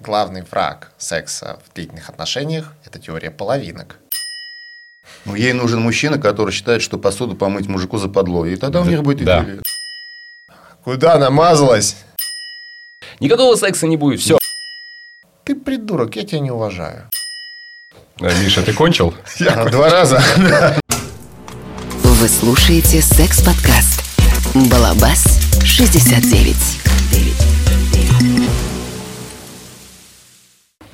главный враг секса в длительных отношениях – это теория половинок. Ну, ей нужен мужчина, который считает, что посуду помыть мужику западло. И тогда у них будет Да. идиллия. Куда намазалась? Никакого секса не будет. Все. Ты придурок, я тебя не уважаю. Миша, ты кончил? Два раза. Вы слушаете секс-подкаст «Балабас 69».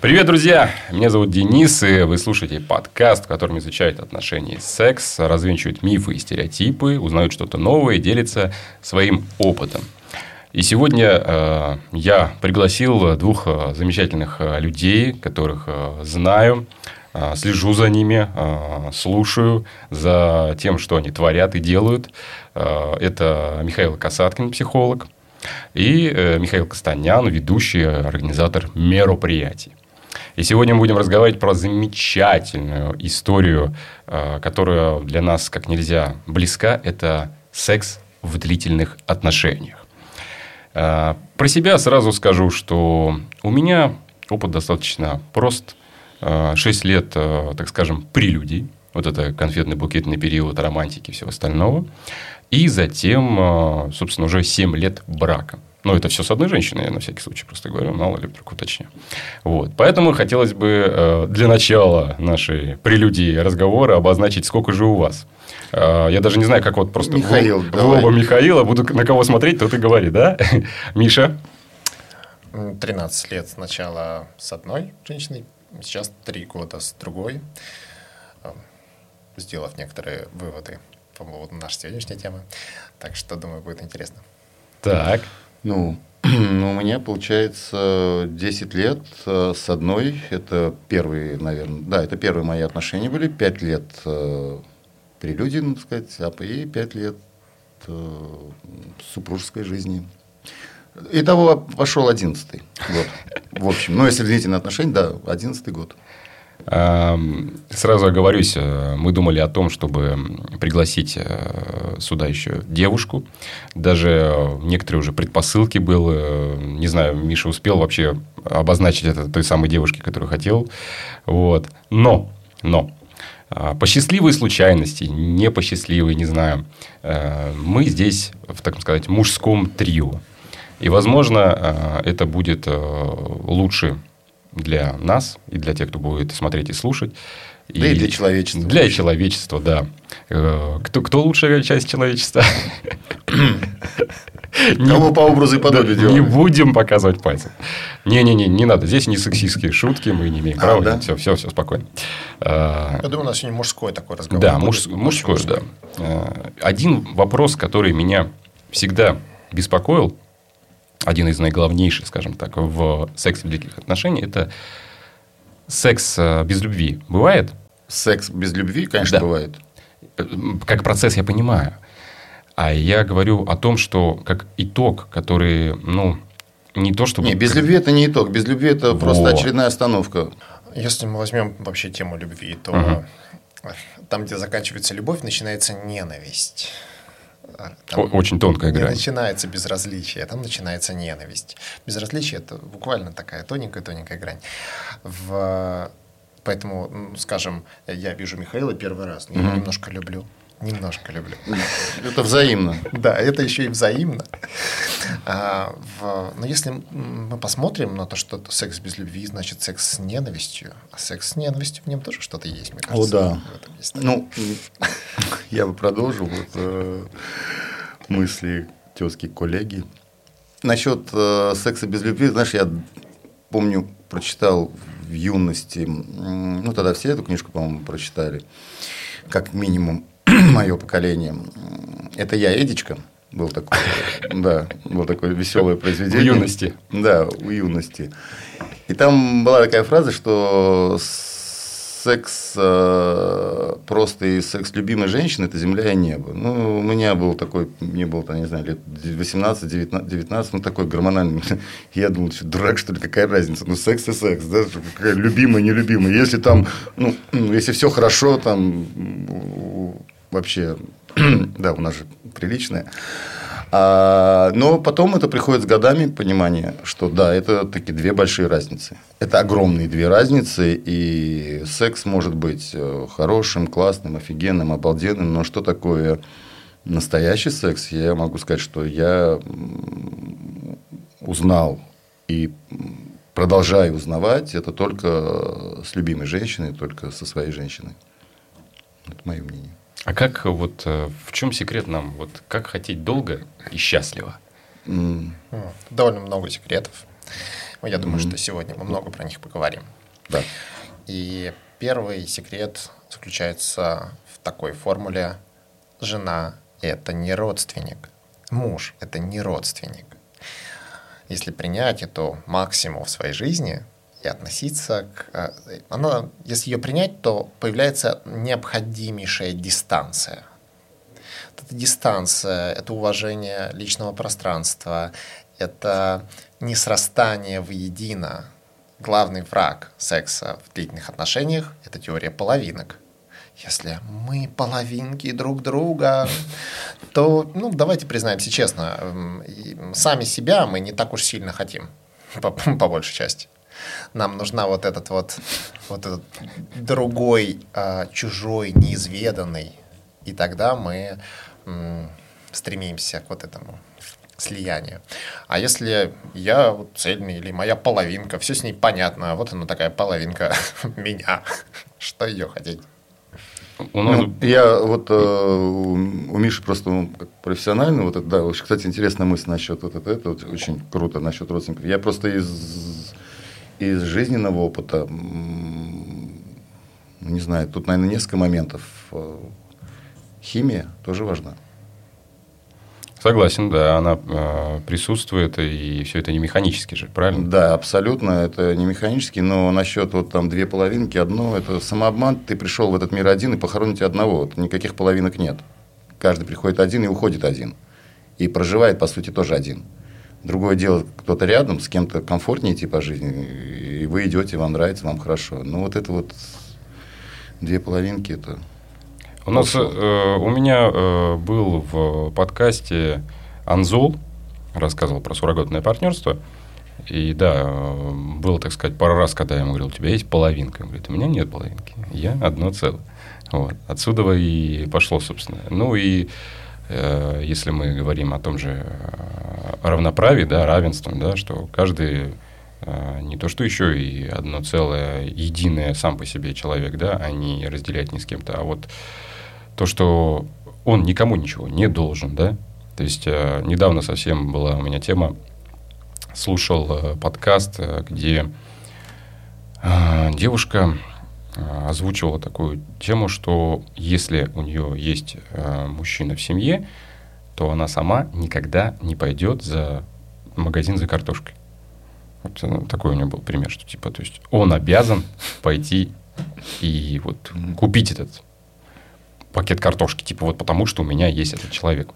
Привет, друзья! Меня зовут Денис, и вы слушаете подкаст, в котором изучают отношения секс, развенчивают мифы и стереотипы, узнают что-то новое и делятся своим опытом. И сегодня э, я пригласил двух э, замечательных э, людей, которых э, знаю, э, слежу за ними, э, слушаю за тем, что они творят и делают. Э, это Михаил Касаткин, психолог, и э, Михаил Костанян, ведущий э, организатор мероприятий. И сегодня мы будем разговаривать про замечательную историю, э, которая для нас как нельзя близка. Это секс в длительных отношениях. Э, Про себя сразу скажу, что у меня опыт достаточно прост. Э, Шесть лет, так скажем, прелюдий. Вот это конфетно-букетный период романтики и всего остального. И затем, собственно, уже 7 лет брака. Но это все с одной женщиной, я на всякий случай просто говорю, мало ли вдруг уточню. Вот. Поэтому хотелось бы э, для начала нашей прелюдии разговора обозначить, сколько же у вас. Э, Я даже не знаю, как вот просто в Михаил, в давай. лоба Михаила буду на кого смотреть, тот и говори, да? Миша? М, 13 лет сначала с одной женщиной, сейчас 3 года с другой. Э, Сделав некоторые выводы по поводу нашей сегодняшней темы. Так что, думаю, будет интересно. Так. Ну, ну, у меня получается 10 лет э, с одной. Это первые, наверное, да, это первые мои отношения были. 5 лет э, прелюдии, надо сказать, а и 5 лет э, супружеской жизни. Итого пошел 11 год. В общем, ну, если длительные отношения, да, 11 год. Эм, Сразу оговорюсь, э, мы думали о том, чтобы пригласить э, сюда еще девушку. Даже э, некоторые уже предпосылки было. Не знаю, Миша успел вообще обозначить это той самой девушке, которую хотел. Вот. Но, но, по счастливой случайности, не по счастливой, не знаю, мы здесь, в, так сказать, мужском трио. И, возможно, это будет лучше для нас и для тех, кто будет смотреть и слушать. Да и для человечества. Для человечества, да. Э, Кто, кто лучшая часть человечества? Кого по образу и подобию Да, делали. Не будем показывать пальцем. Не-не-не, не надо. Здесь не сексистские шутки, мы не имеем А, права. Все, все, все, спокойно. А, Я думаю, у нас сегодня мужской такой разговор. да, мужской, да. Э, Один вопрос, который меня всегда беспокоил, один из наиглавнейших, скажем так, в сексе в длительных отношениях, это секс э, без любви. Бывает? Секс без любви, конечно, Да. бывает. Как процесс я понимаю. А я говорю о том, что как итог, который, ну, не то чтобы... Не, без любви это не итог. Без любви это просто Во. очередная остановка. Если мы возьмем вообще тему любви, то Ага. там, где заканчивается любовь, начинается ненависть. А, Там Очень тонкая не грань. начинается безразличие, там начинается ненависть. Безразличие это буквально такая тоненькая-тоненькая грань. В... Поэтому, скажем, я вижу Михаила первый раз, но я его немножко люблю. Немножко люблю. Это взаимно. Да, это еще и взаимно. А, в- но если м, мы посмотрим на то, что секс без любви значит секс с ненавистью, а секс с ненавистью в нем тоже что-то есть, мне кажется. да. этом есть. Ну, я бы продолжил вот, э, мысли тезки коллеги. Насчет э, секса без любви, знаешь, я помню, прочитал в юности, ну, тогда все эту книжку, по-моему, прочитали, как минимум мое поколение. Это я, Эдичка, был такой, да, был такое веселое произведение. В юности. Да, у юности. И там была такая фраза, что секс э, просто и секс любимой женщины – это земля и небо. Ну, у меня был такой, мне было, там, не знаю, лет 18, 19, 19 ну, такой гормональный. Я думал, что дурак, что ли, какая разница? Ну, секс и секс, да, какая любимая, нелюбимая. Если там, ну, если все хорошо, там вообще, да, у нас же приличная. А, но потом это приходит с годами понимание, что да, это такие две большие разницы. Это огромные две разницы, и секс может быть э, хорошим, классным, офигенным, обалденным, но что такое настоящий секс, я могу сказать, что я узнал и продолжаю узнавать это только с любимой женщиной, только со своей женщиной. Это мое мнение. А как вот э, в чем секрет нам? Вот как хотеть долго и счастливо? Mm. Довольно много секретов. Я думаю, mm-hmm. что сегодня мы много про них поговорим. Да. И первый секрет заключается в такой формуле: жена это не родственник, муж это не родственник. Если принять эту максимум в своей жизни, и относиться к... Э, она, если ее принять, то появляется необходимейшая дистанция. Это дистанция, это уважение личного пространства, это несрастание воедино. Главный враг секса в длительных отношениях – это теория половинок. Если мы половинки друг друга, то, ну, давайте признаемся честно, сами себя мы не так уж сильно хотим, по, по большей части. Нам нужна вот этот вот, вот этот другой, а, чужой, неизведанный. И тогда мы м, стремимся к вот этому слиянию. А если я вот цельный или моя половинка, все с ней понятно, вот она такая половинка меня, что ее хотеть? У нас... ну, я вот э, у Миши просто ну, как профессионально, вот это, да, кстати, интересная мысль насчет вот это, это вот очень круто насчет родственников. Я просто из из жизненного опыта, не знаю, тут, наверное, несколько моментов. Э, химия тоже важна. Согласен, да, она э, присутствует, и все это не механически же, правильно? Да, абсолютно, это не механически, но насчет вот там две половинки, одно, это самообман, ты пришел в этот мир один и похороните одного, вот, никаких половинок нет. Каждый приходит один и уходит один. И проживает, по сути, тоже один. Другое дело, кто-то рядом, с кем-то комфортнее идти по жизни, и вы идете, вам нравится, вам хорошо. Но вот это вот две половинки, это... У нас, э, у меня э, был в подкасте Анзол, рассказывал про суррогатное партнерство. И да, было, так сказать, пару раз, когда я ему говорил, у тебя есть половинка. Он говорит, у меня нет половинки, я одно целое. Вот. Отсюда и пошло, собственно. Ну и если мы говорим о том же э, равноправии, да, равенстве, да, что каждый э, не то что еще и одно целое, единое сам по себе человек, да, а не разделять ни с кем-то, а вот то, что он никому ничего не должен, да, то есть недавно совсем была у меня тема, слушал подкаст, где девушка Э, озвучивала такую тему, что если у нее есть э, мужчина в семье, то она сама никогда не пойдет за магазин за картошкой. Вот э, такой у нее был пример, что типа, то есть он обязан пойти и вот купить этот пакет картошки, типа вот потому что у меня есть этот человек.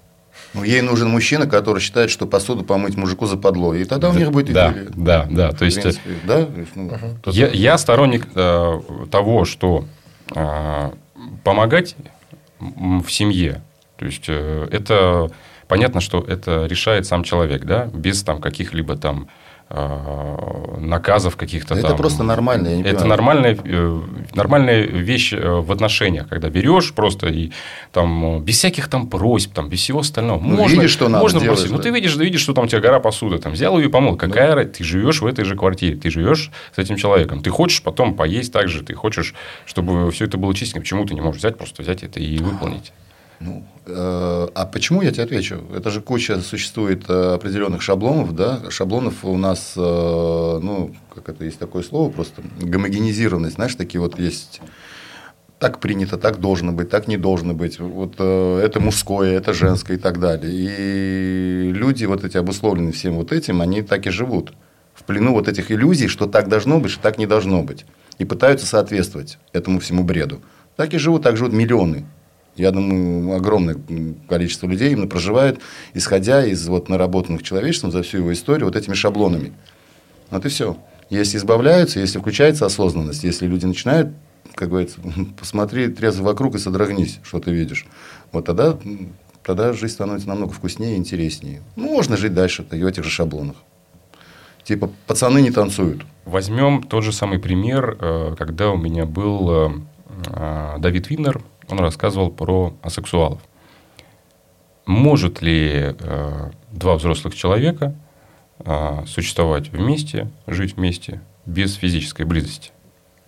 Ну, ей нужен мужчина, который считает, что посуду помыть мужику западло. И тогда у них будет да, идиллия. Да, да. То есть, принципе, да? Угу. я, я сторонник э, того, что э, помогать в семье. То есть, э, это понятно, что это решает сам человек, да, без там каких-либо там Э, наказов каких-то это там. просто нормально. Я это нормальная, э, нормальная вещь э, в отношениях, когда берешь просто и там без всяких там просьб, там, без всего остального. Ну, можно, видишь, что надо можно делать, просить. Да. Ну, ты видишь, видишь, что там у тебя гора посуды, там, взял ее и помыл. Какая да. Ты живешь в этой же квартире, ты живешь с этим человеком. Ты хочешь потом поесть так же, ты хочешь, чтобы все это было чистенько. Почему ты не можешь взять, просто взять это и выполнить? Ну, э, а почему я тебе отвечу? Это же куча существует э, определенных шаблонов, да? Шаблонов у нас, э, ну, как это есть такое слово, просто гомогенизированность, знаешь, такие вот есть так принято, так должно быть, так не должно быть. Вот э, это мужское, это женское и так далее. И люди вот эти обусловленные всем вот этим, они так и живут в плену вот этих иллюзий, что так должно быть, что так не должно быть. И пытаются соответствовать этому всему бреду. Так и живут, так живут миллионы я думаю, огромное количество людей именно проживает, исходя из вот наработанных человечеством за всю его историю вот этими шаблонами. Вот и все. Если избавляются, если включается осознанность, если люди начинают, как говорится, посмотри трезво вокруг и содрогнись, что ты видишь, вот тогда тогда жизнь становится намного вкуснее и интереснее. Ну, можно жить дальше в этих же шаблонах. Типа, пацаны не танцуют. Возьмем тот же самый пример, э, когда у меня был э, э, Давид Виннер, он рассказывал про асексуалов. Может ли два взрослых человека существовать вместе, жить вместе без физической близости?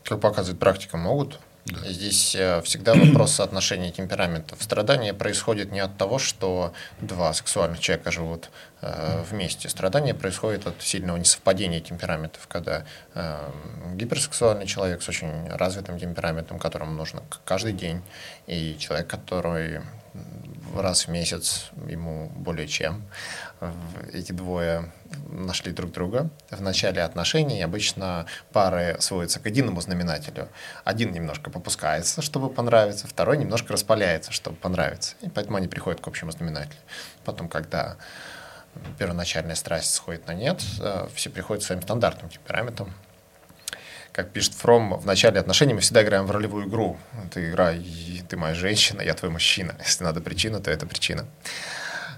Как показывает практика, могут. Да. Здесь э, всегда вопрос соотношения темпераментов. Страдание происходит не от того, что два сексуальных человека живут э, вместе. Страдание происходит от сильного несовпадения темпераментов, когда э, гиперсексуальный человек с очень развитым темпераментом, которому нужно каждый день, и человек, который раз в месяц ему более чем. Эти двое нашли друг друга. В начале отношений обычно пары сводятся к единому знаменателю. Один немножко попускается, чтобы понравиться, второй немножко распаляется, чтобы понравиться. И поэтому они приходят к общему знаменателю. Потом, когда первоначальная страсть сходит на нет, э, все приходят своим стандартным темпераментам, как пишет Фром, в начале отношений мы всегда играем в ролевую игру. Ты игра, ты моя женщина, я твой мужчина. Если надо причина, то это причина.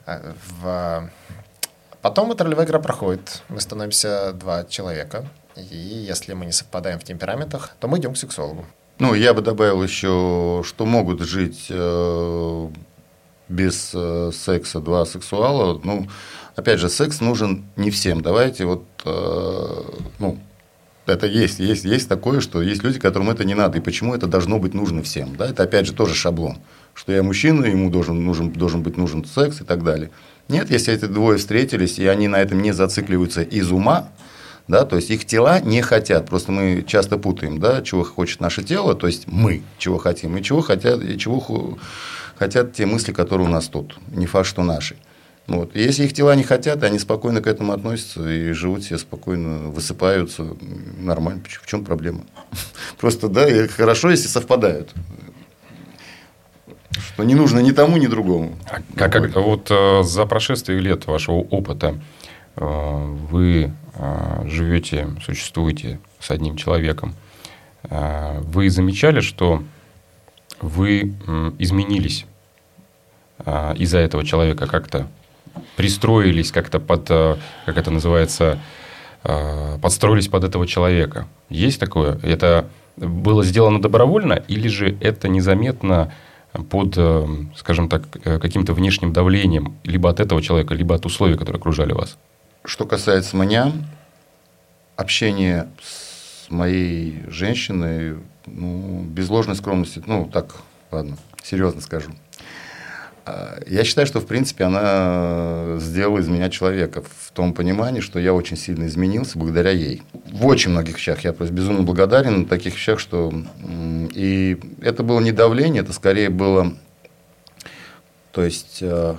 А, в... Потом эта ролевая игра проходит. Мы становимся два человека. И если мы не совпадаем в темпераментах, то мы идем к сексологу. Ну, я бы добавил еще, что могут жить э, без э, секса два сексуала. Ну, опять же, секс нужен не всем. Давайте вот, э, ну, это есть, есть, есть такое, что есть люди, которым это не надо. И почему это должно быть нужно всем? Да? Это опять же тоже шаблон. Что я мужчина, ему должен, нужен, должен быть нужен секс и так далее. Нет, если эти двое встретились, и они на этом не зацикливаются из ума, да, то есть их тела не хотят. Просто мы часто путаем, да, чего хочет наше тело, то есть мы чего хотим, и чего хотят, и чего хотят те мысли, которые у нас тут. Не факт, что наши. Вот. Если их тела не хотят, они спокойно к этому относятся и живут себе спокойно, высыпаются, нормально. В чем проблема? Просто, да, и хорошо, если совпадают. Что не нужно ни тому, ни другому. А как, как вот э, за прошествие лет вашего опыта э, вы э, живете, существуете с одним человеком, э, вы замечали, что вы э, изменились э, из-за этого человека как-то пристроились как-то под, э, как это называется, э, подстроились под этого человека. Есть такое? Это было сделано добровольно или же это незаметно под, э, скажем так, каким-то внешним давлением либо от этого человека, либо от условий, которые окружали вас? Что касается меня, общение с моей женщиной, ну, без ложной скромности, ну, так, ладно, серьезно скажу – я считаю, что, в принципе, она сделала из меня человека в том понимании, что я очень сильно изменился благодаря ей. В очень многих вещах я просто безумно благодарен на таких вещах, что... И это было не давление, это скорее было... То есть, э,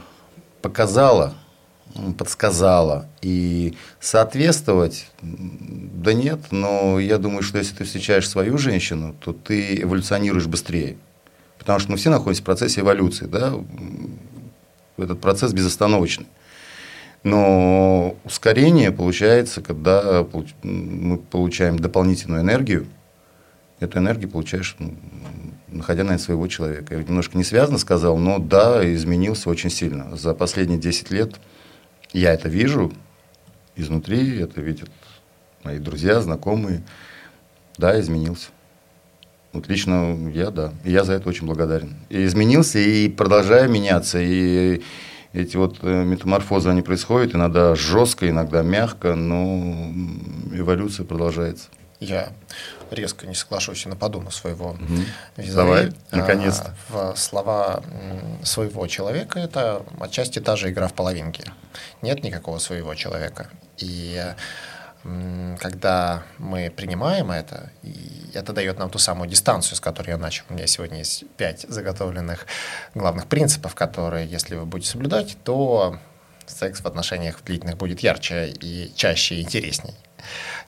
показала, подсказала. И соответствовать, да нет, но я думаю, что если ты встречаешь свою женщину, то ты эволюционируешь быстрее. Потому что мы все находимся в процессе эволюции, да, этот процесс безостановочный. Но ускорение получается, когда мы получаем дополнительную энергию, эту энергию получаешь, находя на своего человека. Я немножко не связано сказал, но да, изменился очень сильно. За последние 10 лет я это вижу изнутри, это видят мои друзья, знакомые. Да, изменился. Вот лично я, да. И я за это очень благодарен. И изменился, и продолжаю меняться. И эти вот э, метаморфозы, они происходят иногда жестко, иногда мягко, но эволюция продолжается. Я резко не соглашусь и нападу на своего угу. визави. Давай, а, наконец-то. В слова своего человека это отчасти та же игра в половинке. Нет никакого своего человека. И когда мы принимаем это, и это дает нам ту самую дистанцию, с которой я начал. У меня сегодня есть пять заготовленных главных принципов, которые, если вы будете соблюдать, то секс в отношениях длительных будет ярче и чаще и интересней.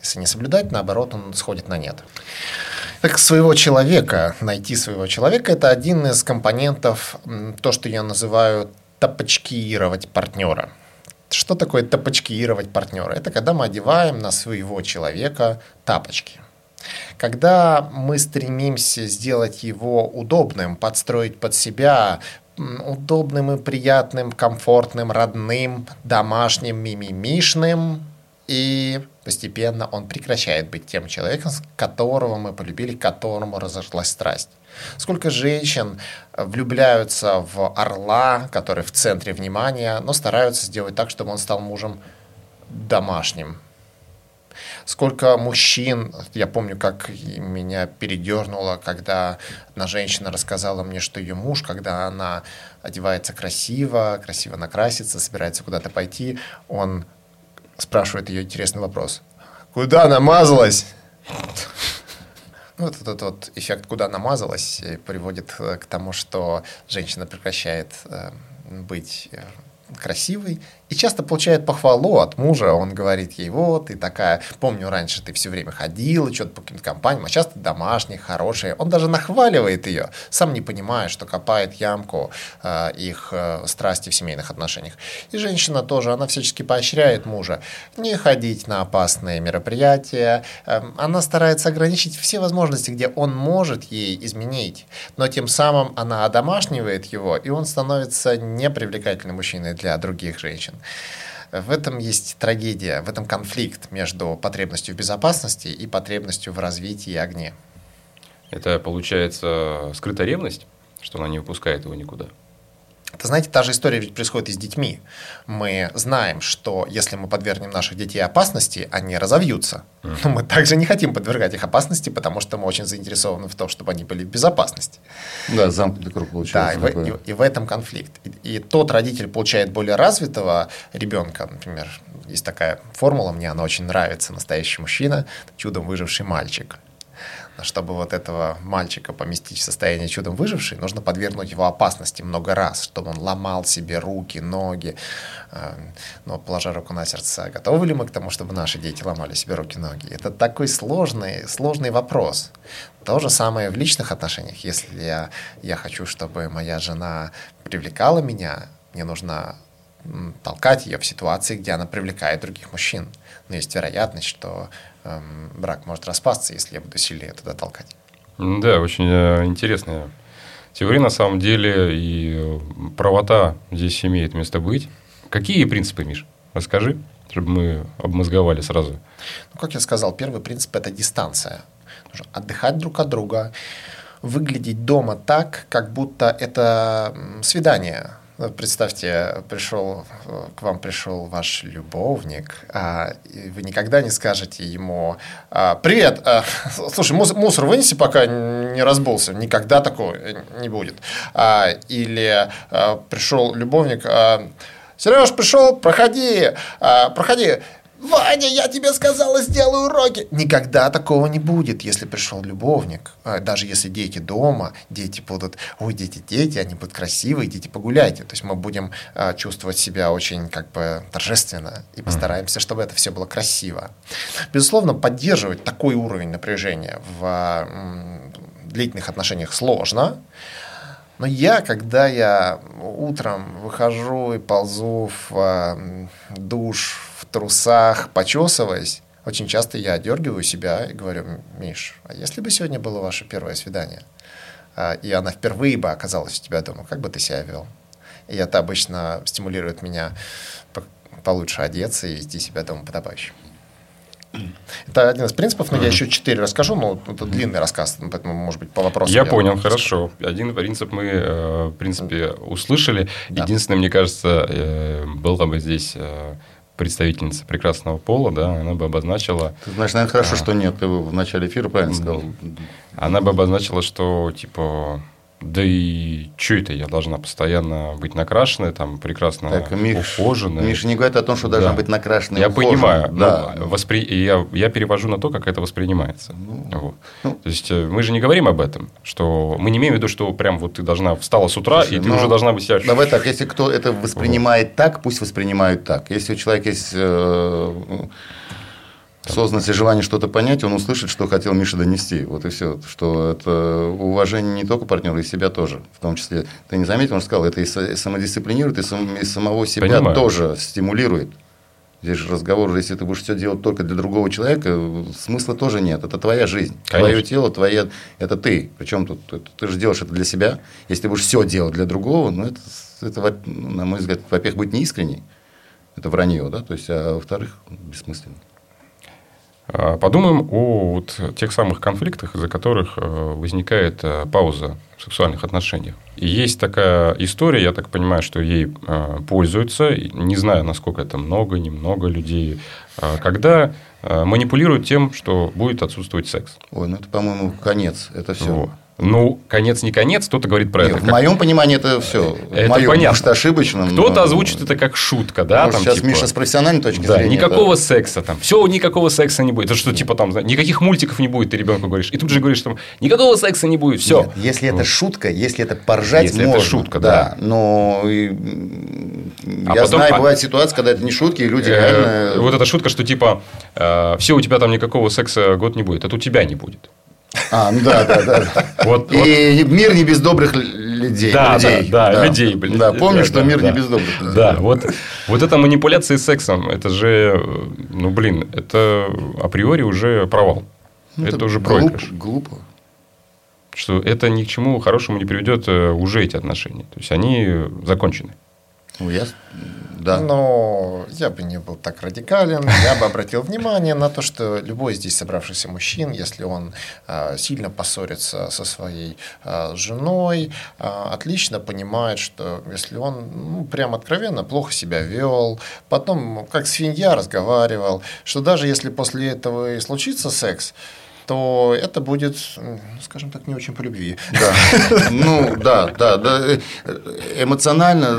Если не соблюдать, наоборот, он сходит на нет. Так своего человека, найти своего человека, это один из компонентов, то, что я называю топочкировать партнера. Что такое топочкировать партнера? Это когда мы одеваем на своего человека тапочки. Когда мы стремимся сделать его удобным, подстроить под себя, удобным и приятным, комфортным, родным, домашним, мимимишным, и постепенно он прекращает быть тем человеком, которого мы полюбили, к которому разошлась страсть. Сколько женщин э, влюбляются в орла, который в центре внимания, но стараются сделать так, чтобы он стал мужем домашним. Сколько мужчин, я помню, как меня передернуло, когда одна женщина рассказала мне, что ее муж, когда она одевается красиво, красиво накрасится, собирается куда-то пойти, он спрашивает ее интересный вопрос. Куда намазалась? Ну, вот этот вот эффект «куда намазалась» приводит э, к тому, что женщина прекращает э, быть э, красивой и часто получает похвалу от мужа. Он говорит ей, вот, ты такая, помню, раньше ты все время ходила, что-то по каким-то компаниям, а сейчас ты домашняя, хорошая. Он даже нахваливает ее, сам не понимая, что копает ямку э, их э, страсти в семейных отношениях. И женщина тоже, она всячески поощряет мужа не ходить на опасные мероприятия. Э, она старается ограничить все возможности, где он может ей изменить. Но тем самым она одомашнивает его, и он становится непривлекательным мужчиной для других женщин. В этом есть трагедия, в этом конфликт между потребностью в безопасности и потребностью в развитии и огне. Это получается скрытая ревность, что она не выпускает его никуда. Это, знаете, та же история ведь происходит и с детьми. Мы знаем, что если мы подвергнем наших детей опасности, они разовьются. Но мы также не хотим подвергать их опасности, потому что мы очень заинтересованы в том, чтобы они были в безопасности. Да, замкнутый круг Да, получается. и в, такой. и- и в этом конфликт. И, и тот родитель получает более развитого ребенка, например, есть такая формула, мне она очень нравится, настоящий мужчина, чудом выживший мальчик. Чтобы вот этого мальчика поместить в состояние чудом выживший, нужно подвергнуть его опасности много раз, чтобы он ломал себе руки, ноги. Э, Но, положа руку на сердце, готовы ли мы к тому, чтобы наши дети ломали себе руки, ноги? Это такой сложный, сложный вопрос. То же самое в личных отношениях. Если я, я хочу, чтобы моя жена привлекала меня, мне нужно толкать ее в ситуации, где она привлекает других мужчин. Но есть вероятность, что брак может распасться, если я буду сильнее туда толкать. Да, очень э, интересная теория на самом деле, и э, правота здесь имеет место быть. Какие принципы, Миш? Расскажи, чтобы мы обмозговали сразу. Ну, как я сказал, первый принцип – это дистанция. Нужно отдыхать друг от друга, выглядеть дома так, как будто это свидание. Представьте, пришел, к вам пришел ваш любовник, а, вы никогда не скажете ему а, «Привет, а, слушай, мус- мусор вынеси, пока не разбулся». Никогда такого э, не будет. А, Или а, пришел любовник «Сереж, пришел, проходи, а, проходи». Ваня, я тебе сказала, сделай уроки. Никогда такого не будет, если пришел любовник. А, Даже если дети дома, дети будут, ой, дети, дети, они будут красивые, идите погуляйте. То есть мы будем а, чувствовать себя очень как бы торжественно и постараемся, чтобы это все было красиво. Безусловно, поддерживать такой уровень напряжения в а, длительных отношениях сложно. Но я, когда я утром выхожу и ползу в душ трусах, почесываясь, очень часто я дергиваю себя и говорю, Миш, а если бы сегодня было ваше первое свидание, а, и она впервые бы оказалась у тебя дома, как бы ты себя вел? И это обычно стимулирует меня по- получше одеться и вести себя дома подобающе. Это один из принципов, но я еще четыре расскажу, но это длинный рассказ, поэтому, может быть, по вопросу. Я понял, хорошо. Один принцип мы, э, в принципе, услышали. Да. Единственное, мне кажется, э, была бы здесь э, представительница прекрасного пола, да, она бы обозначила, Ты знаешь, наверное, хорошо, что нет. Ты в начале эфира правильно сказал. она бы обозначила, что типа, да и что это, я должна постоянно быть накрашенной, там прекрасно Так, Миш, ухоженной. Миша не говорит о том, что должна Да. быть накрашенная. Я и ухоженная. понимаю, Да. но воспри... я, я перевожу на то, как это воспринимается. Вот. ну. То есть э, мы же не говорим об этом, что мы не имеем в виду, что прям вот ты должна встала с утра, Слушай, и ты ну, уже должна быть себя... Давай так, если кто это воспринимает так, пусть воспринимают так. Если у человека есть э, осознанность и желание что-то понять, он услышит, что хотел Миша донести. Вот и все. Что это уважение не только партнера, и себя тоже. В том числе, ты не заметил, он сказал, это и са- самодисциплинирует, и, сам- и самого себя Понимаю. тоже стимулирует. Здесь же разговор, если ты будешь все делать только для другого человека, смысла тоже нет. Это твоя жизнь. Конечно. Твое тело, твоя, это ты. Причем тут это- ты же делаешь это для себя. Если ты будешь все делать для другого, ну это, это на мой взгляд, во-первых, быть неискренней. Это вранье, да, то есть, а во-вторых, бессмысленно. А, Подумаем о вот тех самых конфликтах, из-за которых э, возникает э, пауза в сексуальных отношениях. И есть такая история, я так понимаю, что ей э, пользуются, не знаю, насколько это много, немного людей, а, когда манипулируют тем, что будет отсутствовать секс. Ой, ну это, по-моему, конец. Это все. Вот. Ну, конец не конец, кто-то говорит про это. в как- моем понимании это все. Это моем, понятно. может, ошибочном. Кто-то но- озвучит это как шутка, да? Может, там, сейчас типа, Миша с профессиональной точки Да, зрения. никакого это- секса там. Все, никакого секса не будет. Это что, типа там, никаких мультиков не будет, ты ребенку говоришь. И тут же говоришь, там, никакого секса не будет. Все. Нет, если это шутка, если это поржать, Если это можно. шутка, да. Но и, А я потом- знаю, а- бывают ситуации, когда это не шутки, и люди Э, реально... Вот эта шутка, что типа, все, у тебя там никакого секса год не будет, это у тебя не будет. А, ну да, да, да. Вот, вот. И мир не без добрых людей. Да, людей. да, да, людей, блин. Да, помни, Да, что да, мир да. не без добрых людей. Да, вот, вот эта манипуляция сексом, это же, ну, блин, это априори уже провал. Ну, это, уже глуп- проигрыш. Глупо. Что это ни к чему хорошему не приведет э, уже эти отношения. То есть, они э, закончены. Ну, я... Да. Но я бы не был так радикален. Я бы обратил внимание на то, что любой здесь собравшийся мужчин, если он а, сильно поссорится со своей а, женой, а, отлично понимает, что если он ну, прям откровенно плохо себя вел, потом как свинья разговаривал, что даже если после этого и случится секс, то это будет, ну, скажем так, не очень по любви. Да. Ну, да, да, да. Эмоционально,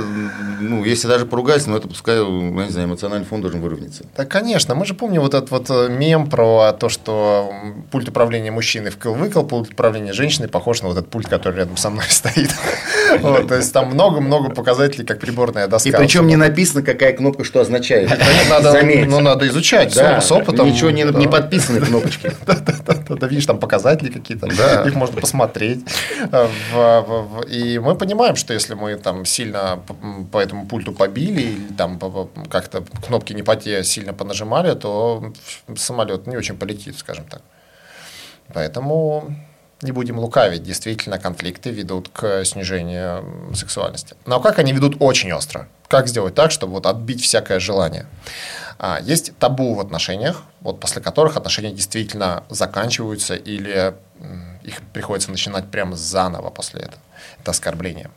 ну, если даже поругаться, ну, это пускай, я не знаю, эмоциональный фон должен выровняться. Да, конечно. Мы же помним вот этот вот э, мем про то, что пульт управления мужчины вкл-выкл, пульт управления женщины похож на вот этот пульт, который рядом со мной стоит. Вот, то есть там много-много показателей, как приборная доска. И причем не написано, какая кнопка что означает. ну, надо изучать с, опытом. Ничего не, подписаны кнопочки. Да, видишь, там показатели какие-то, их можно посмотреть. Э, И мы понимаем, что если мы там сильно по этому пульту побили или там как-то кнопки не по те сильно понажимали, то самолет не очень полетит, скажем так. Поэтому не будем лукавить, действительно конфликты ведут к снижению сексуальности. Но как они ведут очень остро? Как сделать так, чтобы вот отбить всякое желание? А, есть табу в отношениях, вот после которых отношения действительно заканчиваются или их приходится начинать прямо заново после этого. Это оскорбление.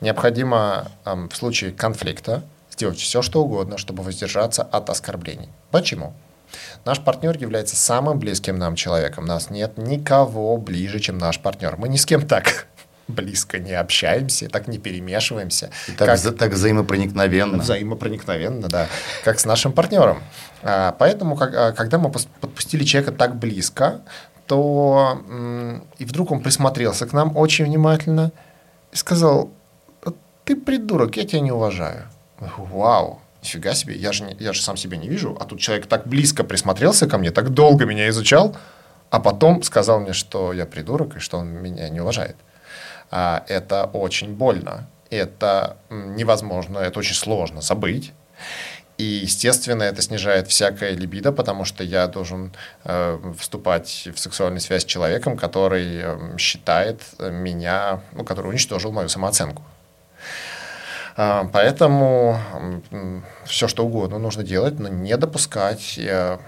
Необходимо ам, в случае конфликта сделать все, что угодно, чтобы воздержаться от оскорблений. Почему? Наш партнер является самым близким нам человеком. У нас нет никого ближе, чем наш партнер. Мы ни с кем так близко не общаемся, так не перемешиваемся. Так, как- за- так взаимопроникновенно. Взаимопроникновенно, да, как с нашим партнером. А, Поэтому, как- а, когда мы подпустили человека так близко, то и вдруг он присмотрелся к нам очень внимательно и сказал, «А ты придурок, я тебя не уважаю. Вау, нифига себе, я же, не- я же сам себя не вижу, а тут человек так близко присмотрелся ко мне, так долго меня изучал, а потом сказал мне, что я придурок и что он меня не уважает. А, это очень больно. Это невозможно, это очень сложно забыть. И, естественно, это снижает всякое либидо, потому что я должен э, вступать в сексуальную связь с человеком, который э, считает меня, ну, который уничтожил мою самооценку. А, Поэтому все, что угодно нужно делать, но не допускать э,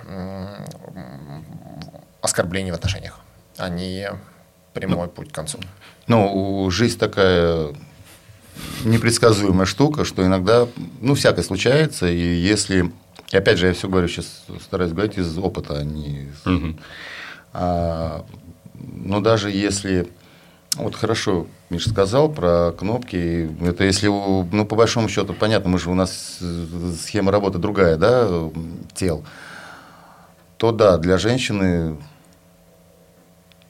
оскорблений в отношениях. Они прямой путь к концу. Ну, жизнь такая непредсказуемая штука, что иногда, ну, всякое случается, и если, и опять же, я все говорю сейчас, стараюсь говорить из опыта, а не из- Мгм. А, но даже если, вот хорошо, Миша сказал про кнопки, это если, ну, по большому счету, понятно, мы же у нас э, схема работы другая, да, тел, то да, для женщины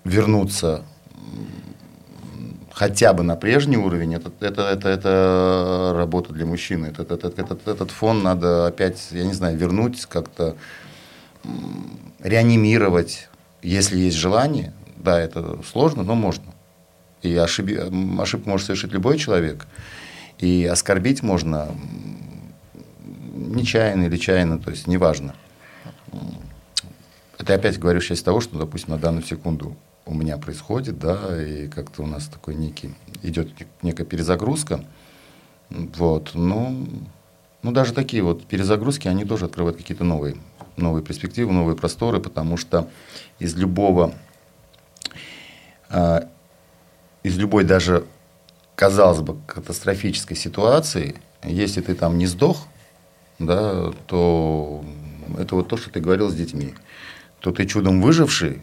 вернуться хотя бы на прежний уровень, это, это, это, это работа для мужчины. Этот, этот, этот, этот фон надо опять, я не знаю, вернуть, как-то реанимировать, если есть желание. Да, это сложно, но можно. И ошиби, ошибку может совершить любой человек. И оскорбить можно нечаянно или чаянно, то есть неважно. Это опять говорю сейчас того, что, допустим, на данную секунду у меня происходит, да, и как-то у нас такой некий, идет некая перезагрузка. Вот, ну, ну, даже такие вот перезагрузки, они тоже открывают какие-то новые, новые перспективы, новые просторы, потому что из любого, э, из любой даже, казалось бы, катастрофической ситуации, если ты там не сдох, да, то это вот то, что ты говорил с детьми, то ты чудом выживший,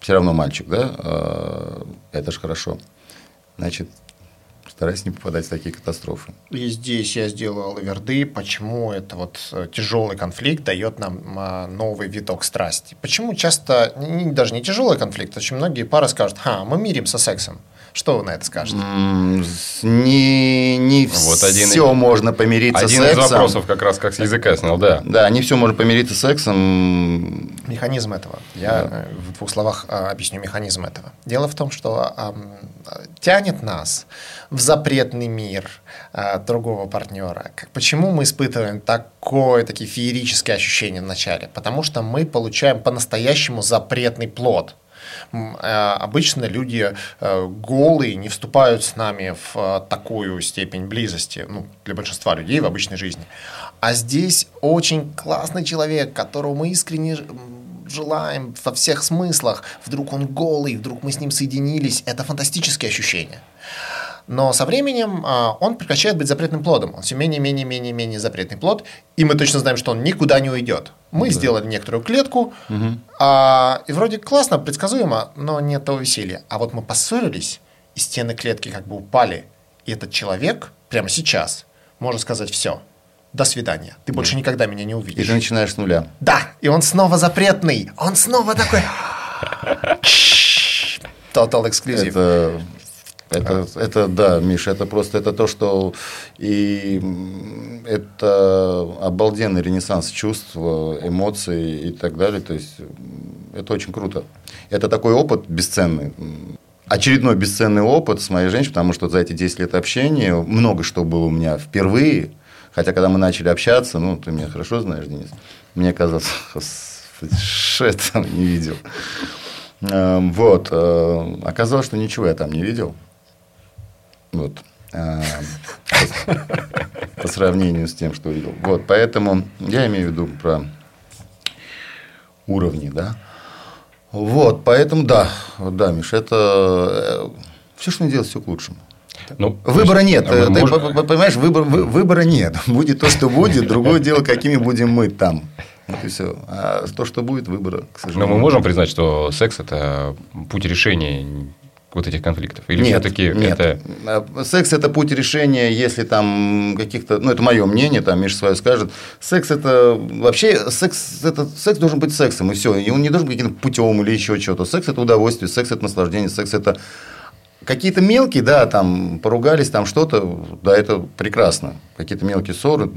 все равно мальчик, да, а, это же хорошо. Значит, старайся не попадать в такие катастрофы. И здесь я сделал лаверды, почему это вот э, тяжелый конфликт дает нам а, новый виток страсти. Почему часто, даже не тяжелый конфликт, очень многие пары скажут, ха, мы миримся сексом. Что вы на это скажете? Не, не вот все один, можно помириться один сексом. Один из вопросов как раз как с языка снял, да. Да, не все можно помириться сексом. Механизм этого. Я да. Э, в двух словах а, объясню механизм этого. Дело в том, что тянет нас в запретный мир а, другого партнера. Как, почему мы испытываем такое, такие феерические ощущения в начале? Потому что мы получаем по-настоящему запретный плод – обычно люди э, голые не вступают с нами в э, такую степень близости, ну, для большинства людей в обычной жизни. А здесь очень классный человек, которого мы искренне желаем во всех смыслах. Вдруг он голый, вдруг мы с ним соединились. Это фантастические ощущения. Но со временем а, он прекращает быть запретным плодом. Он все менее, менее, менее, менее запретный плод. И мы точно знаем, что он никуда не уйдет. Мы да. сделали некоторую клетку, угу. а, и вроде классно, предсказуемо, но нет того веселья. А вот мы поссорились, и стены клетки как бы упали. И этот человек прямо сейчас может сказать все. До свидания. Ты больше никогда меня не увидишь. И ты начинаешь с нуля. Да, и он снова запретный. Он снова такой... Total exclusive. Это это, это, да, Миша, это просто это то, что и это обалденный ренессанс чувств, эмоций и так далее. То есть это очень круто. Это такой опыт бесценный. Очередной бесценный опыт с моей женщиной, потому что за эти 10 лет общения много что было у меня впервые. Хотя, когда мы начали общаться, ну, ты меня хорошо знаешь, Денис, мне казалось, что я там не видел. Эм, вот. Э, оказалось, что ничего я там не видел. Вот. А, по сравнению с тем, что видел. Вот, поэтому я имею в виду про уровни, да. Вот, поэтому да, да, Миш, это э, все, что не делать, все к лучшему. Ну, Выбора нет. А Ты можем... понимаешь, выбор, выбора нет. Будет то, что будет, другое дело, какими будем мы там. Вот и все. А то, что будет, выбора, к сожалению. Но мы можем признать, что секс это путь решения вот этих конфликтов? Или нет, все-таки нет. это... А, секс – это путь решения, если там каких-то... Ну, это мое мнение, там Миша свое скажет. Секс – это... Вообще, секс, это... секс должен быть сексом, и все. И он не должен быть каким-то путем или еще что-то. Секс – это удовольствие, секс – это наслаждение, секс – это Какие-то мелкие, да, там поругались, там что-то, да, это прекрасно. Какие-то мелкие ссоры,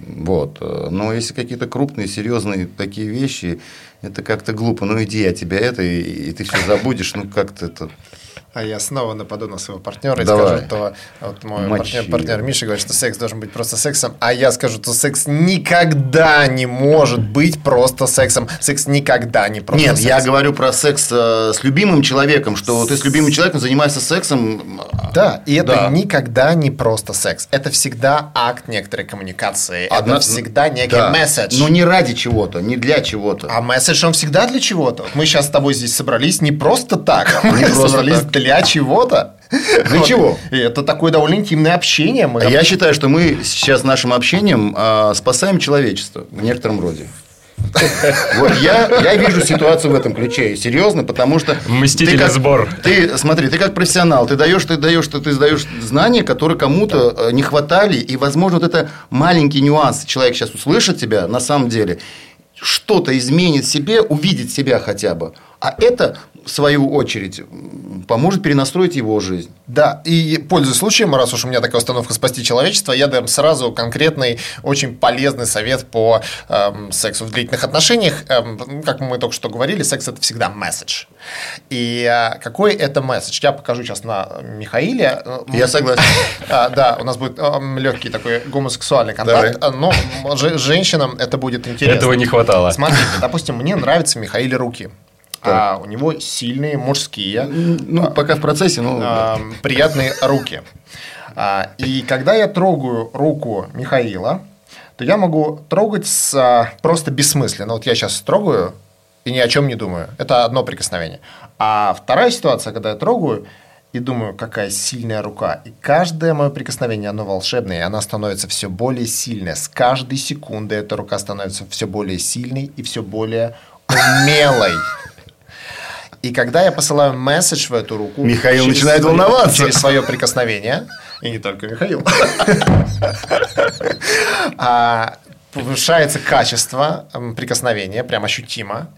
вот. Но если какие-то крупные, серьезные такие вещи, это как-то глупо. Ну, иди, я тебя это, и, и ты все забудешь, ну, как-то это а я снова нападу на своего партнера и Давай. скажу, что вот мой партнер, партнер Миша говорит, что секс должен быть просто сексом, а я скажу, что секс никогда не может быть просто сексом. Секс никогда не просто Нет, секс. я говорю про секс э, с любимым человеком, что ты с любимым человеком занимаешься сексом. Да, и это да. никогда не просто секс. Это всегда акт некоторой коммуникации. Одна... Это всегда некий да. месседж. Но не ради чего-то, не для чего-то. А месседж он всегда для чего-то. Мы сейчас с тобой здесь собрались не просто так. Мы собрались для чего-то. Для чего? И это такое довольно интимное общение. Мы... Я считаю, что мы сейчас нашим общением э, спасаем человечество в некотором роде. Вот я, я вижу ситуацию в этом ключе. Серьезно, потому что. Мстители как, сбор. Ты смотри, ты как профессионал, ты даешь, ты даешь, ты, ты сдаешь знания, которые кому-то да. Э, не хватали. И, возможно, вот это маленький нюанс. Человек сейчас услышит тебя на самом деле, что-то изменит себе, увидит себя хотя бы А это, в свою очередь, поможет перенастроить его жизнь. Да, и пользуясь случаем, раз уж у меня такая установка спасти человечество, я дам сразу конкретный, очень полезный совет по эм, сексу в длительных отношениях. Эм, как мы только что говорили, секс это всегда месседж. И э, какой это месседж? Я покажу сейчас на Михаиле. Я согласен. А, да, у нас будет эм, легкий такой гомосексуальный контакт, но ж- женщинам это будет интересно. Этого не хватало. Смотрите, допустим, мне нравятся Михаиле руки. А, у него сильные мужские, Ну, пока в процессе, да. а, приятные руки. А, И когда я трогаю руку Михаила, то я могу трогать с, а, просто бессмысленно. Вот я сейчас трогаю и ни о чем не думаю. Это одно прикосновение. А вторая ситуация, когда я трогаю и думаю, какая сильная рука. И каждое мое прикосновение, оно волшебное, и она становится все более сильной. С каждой секунды эта рука становится все более сильной и все более умелой. И когда я посылаю месседж в эту руку... Михаил начинает свое- волноваться. Через свое прикосновение, и не только Михаил, а, повышается качество прикосновения, прям ощутимо.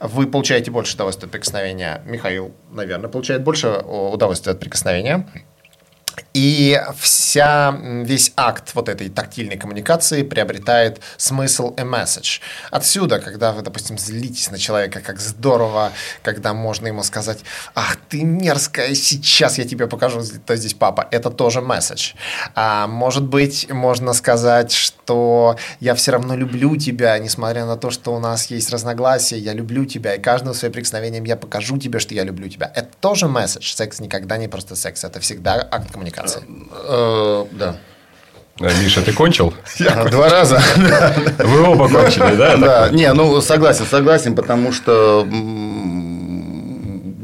Вы получаете больше удовольствия от прикосновения. Михаил, наверное, получает больше о, удовольствия от прикосновения. И вся, весь акт вот этой тактильной коммуникации приобретает смысл и message. Отсюда, когда вы, допустим, злитесь на человека, как здорово, когда можно ему сказать, ах, ты мерзкая, сейчас я тебе покажу, кто здесь папа. Это тоже месседж. А, может быть, можно сказать, что я все равно люблю тебя, несмотря на то, что у нас есть разногласия, я люблю тебя, и каждым своим прикосновением я покажу тебе, что я люблю тебя. Это тоже месседж. Секс никогда не просто секс, это всегда акт коммуникации. Э, да. Да, Миша, ты кончил? Два раза. Вы оба кончили, да? Да, не, ну согласен, согласен, потому что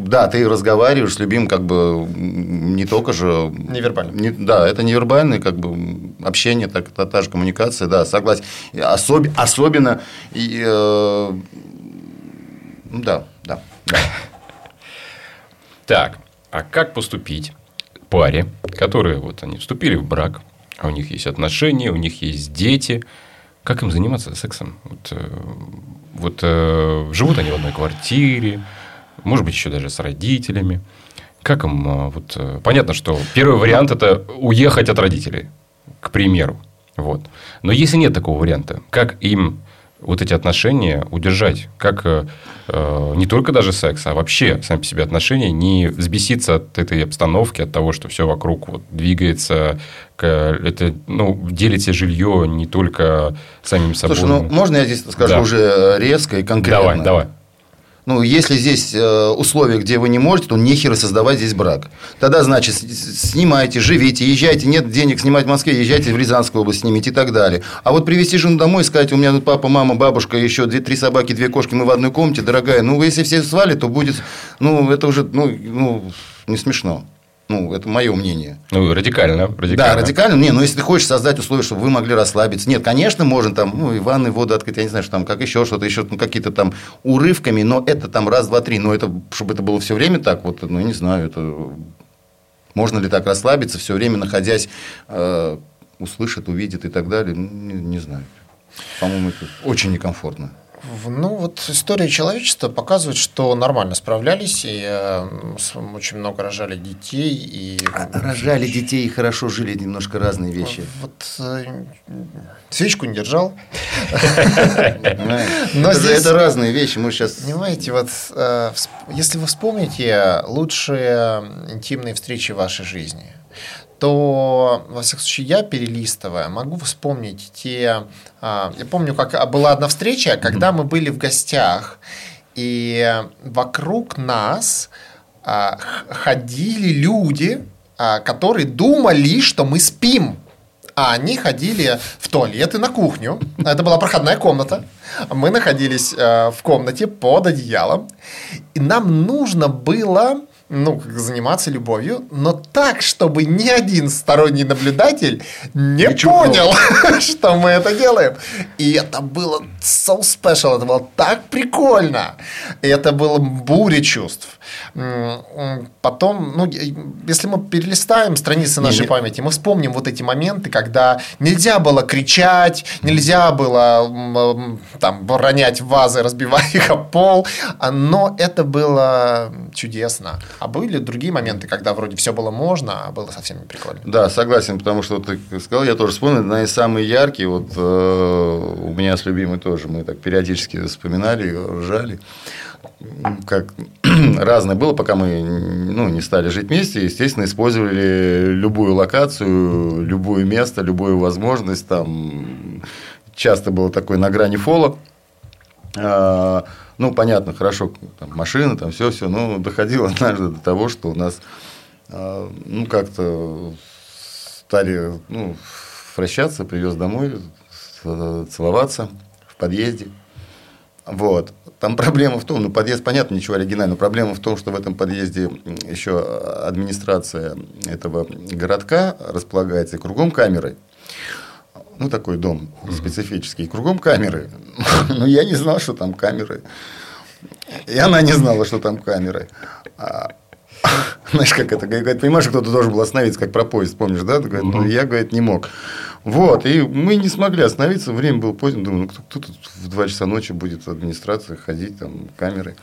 да, ты разговариваешь с любимым, как бы не только же Невербально. не- да, это невербальное как бы общение, так, та, та же коммуникация, да, согласен. И особ- особенно, и, э, ну, да, да, да. Так, а как поступить паре, которые вот они вступили в брак, а у них есть отношения, у них есть дети, как им заниматься сексом? Вот, э, вот э, живут они в одной квартире, может быть, еще даже с родителями. Как им э, вот понятно, что первый вариант это уехать от родителей, к примеру, вот. Но если нет такого варианта, как им вот эти отношения удержать, как э, э, не только даже секс, а вообще сами по себе отношения не взбеситься от этой обстановки, от того, что все вокруг вот двигается, к- это ну делите жилье не только самим собой. Слушай, ну можно я здесь скажу Да. уже резко и конкретно? давай, давай. Ну, если здесь э, условия, где вы не можете, то нехер создавать здесь брак. Тогда, значит, снимайте, живите, езжайте. Нет денег снимать в Москве, езжайте в Рязанскую область, снимите и так далее. А вот привезти жену домой и сказать, у меня тут папа, мама, бабушка, еще две, три собаки, две кошки, мы в одной комнате, дорогая. Ну, если все свалят, то будет, ну, это уже, ну, ну не смешно. Ну, это мое мнение. Ну, радикально, радикально. Да, радикально. Не, ну если ты хочешь создать условия, чтобы вы могли расслабиться. Нет, конечно, можно там, ну, и ванны, воду открыть, я не знаю, что там, как еще что-то, еще ну, какие-то там урывками, но это там раз, два, три. Но это, чтобы это было все время так, вот, ну, я не знаю, это... Можно ли так расслабиться, все время находясь, э, услышит, увидит и так далее? Ну, Не, не знаю. По-моему, это очень некомфортно. Ну, вот история человечества показывает, что нормально справлялись, и э, очень много рожали детей. И... А Рожали детей и хорошо жили, немножко разные вещи. Вот э, свечку не держал. Но это, разные вещи. Мы сейчас... Понимаете, вот э, если вы вспомните лучшие интимные встречи в вашей жизни, то, во всяком случае, я, перелистывая, могу вспомнить те... а, я помню, как была одна встреча, когда мы были в гостях, и вокруг нас а, ходили люди, а, которые думали, что мы спим. А они ходили в туалет и на кухню. Это была проходная комната. Мы находились э, в комнате под одеялом. И нам нужно было ну, как заниматься любовью, но так, чтобы ни один сторонний наблюдатель не понял, что мы это делаем. И это было so special, это было так прикольно. И это было буря чувств. Потом, ну, если мы перелистаем страницы нашей не, памяти, мы вспомним вот эти моменты, когда нельзя было кричать, нельзя было там ронять вазы, разбивать их о пол, но это было чудесно. А были другие моменты, когда вроде все было можно, а было совсем не прикольно. Да, согласен, потому что ты сказал, я тоже вспомнил, из самых ярких, вот э, у меня с любимой тоже, мы так периодически вспоминали, ржали как разное было, пока мы ну, не стали жить вместе, естественно, использовали любую локацию, любое место, любую возможность. Там часто было такое на грани фола. Ну, понятно, хорошо, там, машина, там все, все, но доходило однажды до того, что у нас а, ну, как-то стали ну, прощаться, привез домой, целоваться в подъезде. Вот. Там проблема в том, ну, подъезд, понятно, ничего оригинального. Проблема в том, что в этом подъезде еще администрация этого городка располагается и кругом камеры. Ну, такой дом специфический. И кругом камеры. Но я не знал, что там камеры. И она не знала, что там камеры. А, знаешь, как это? Говорит, понимаешь, кто-то должен был остановиться, как про поезд, помнишь, да? Говорит, ну, я, говорит, не мог. Вот, и мы не смогли остановиться, время было поздно, думаю, ну кто, кто тут в 2 часа ночи будет администрация ходить, там, камеры.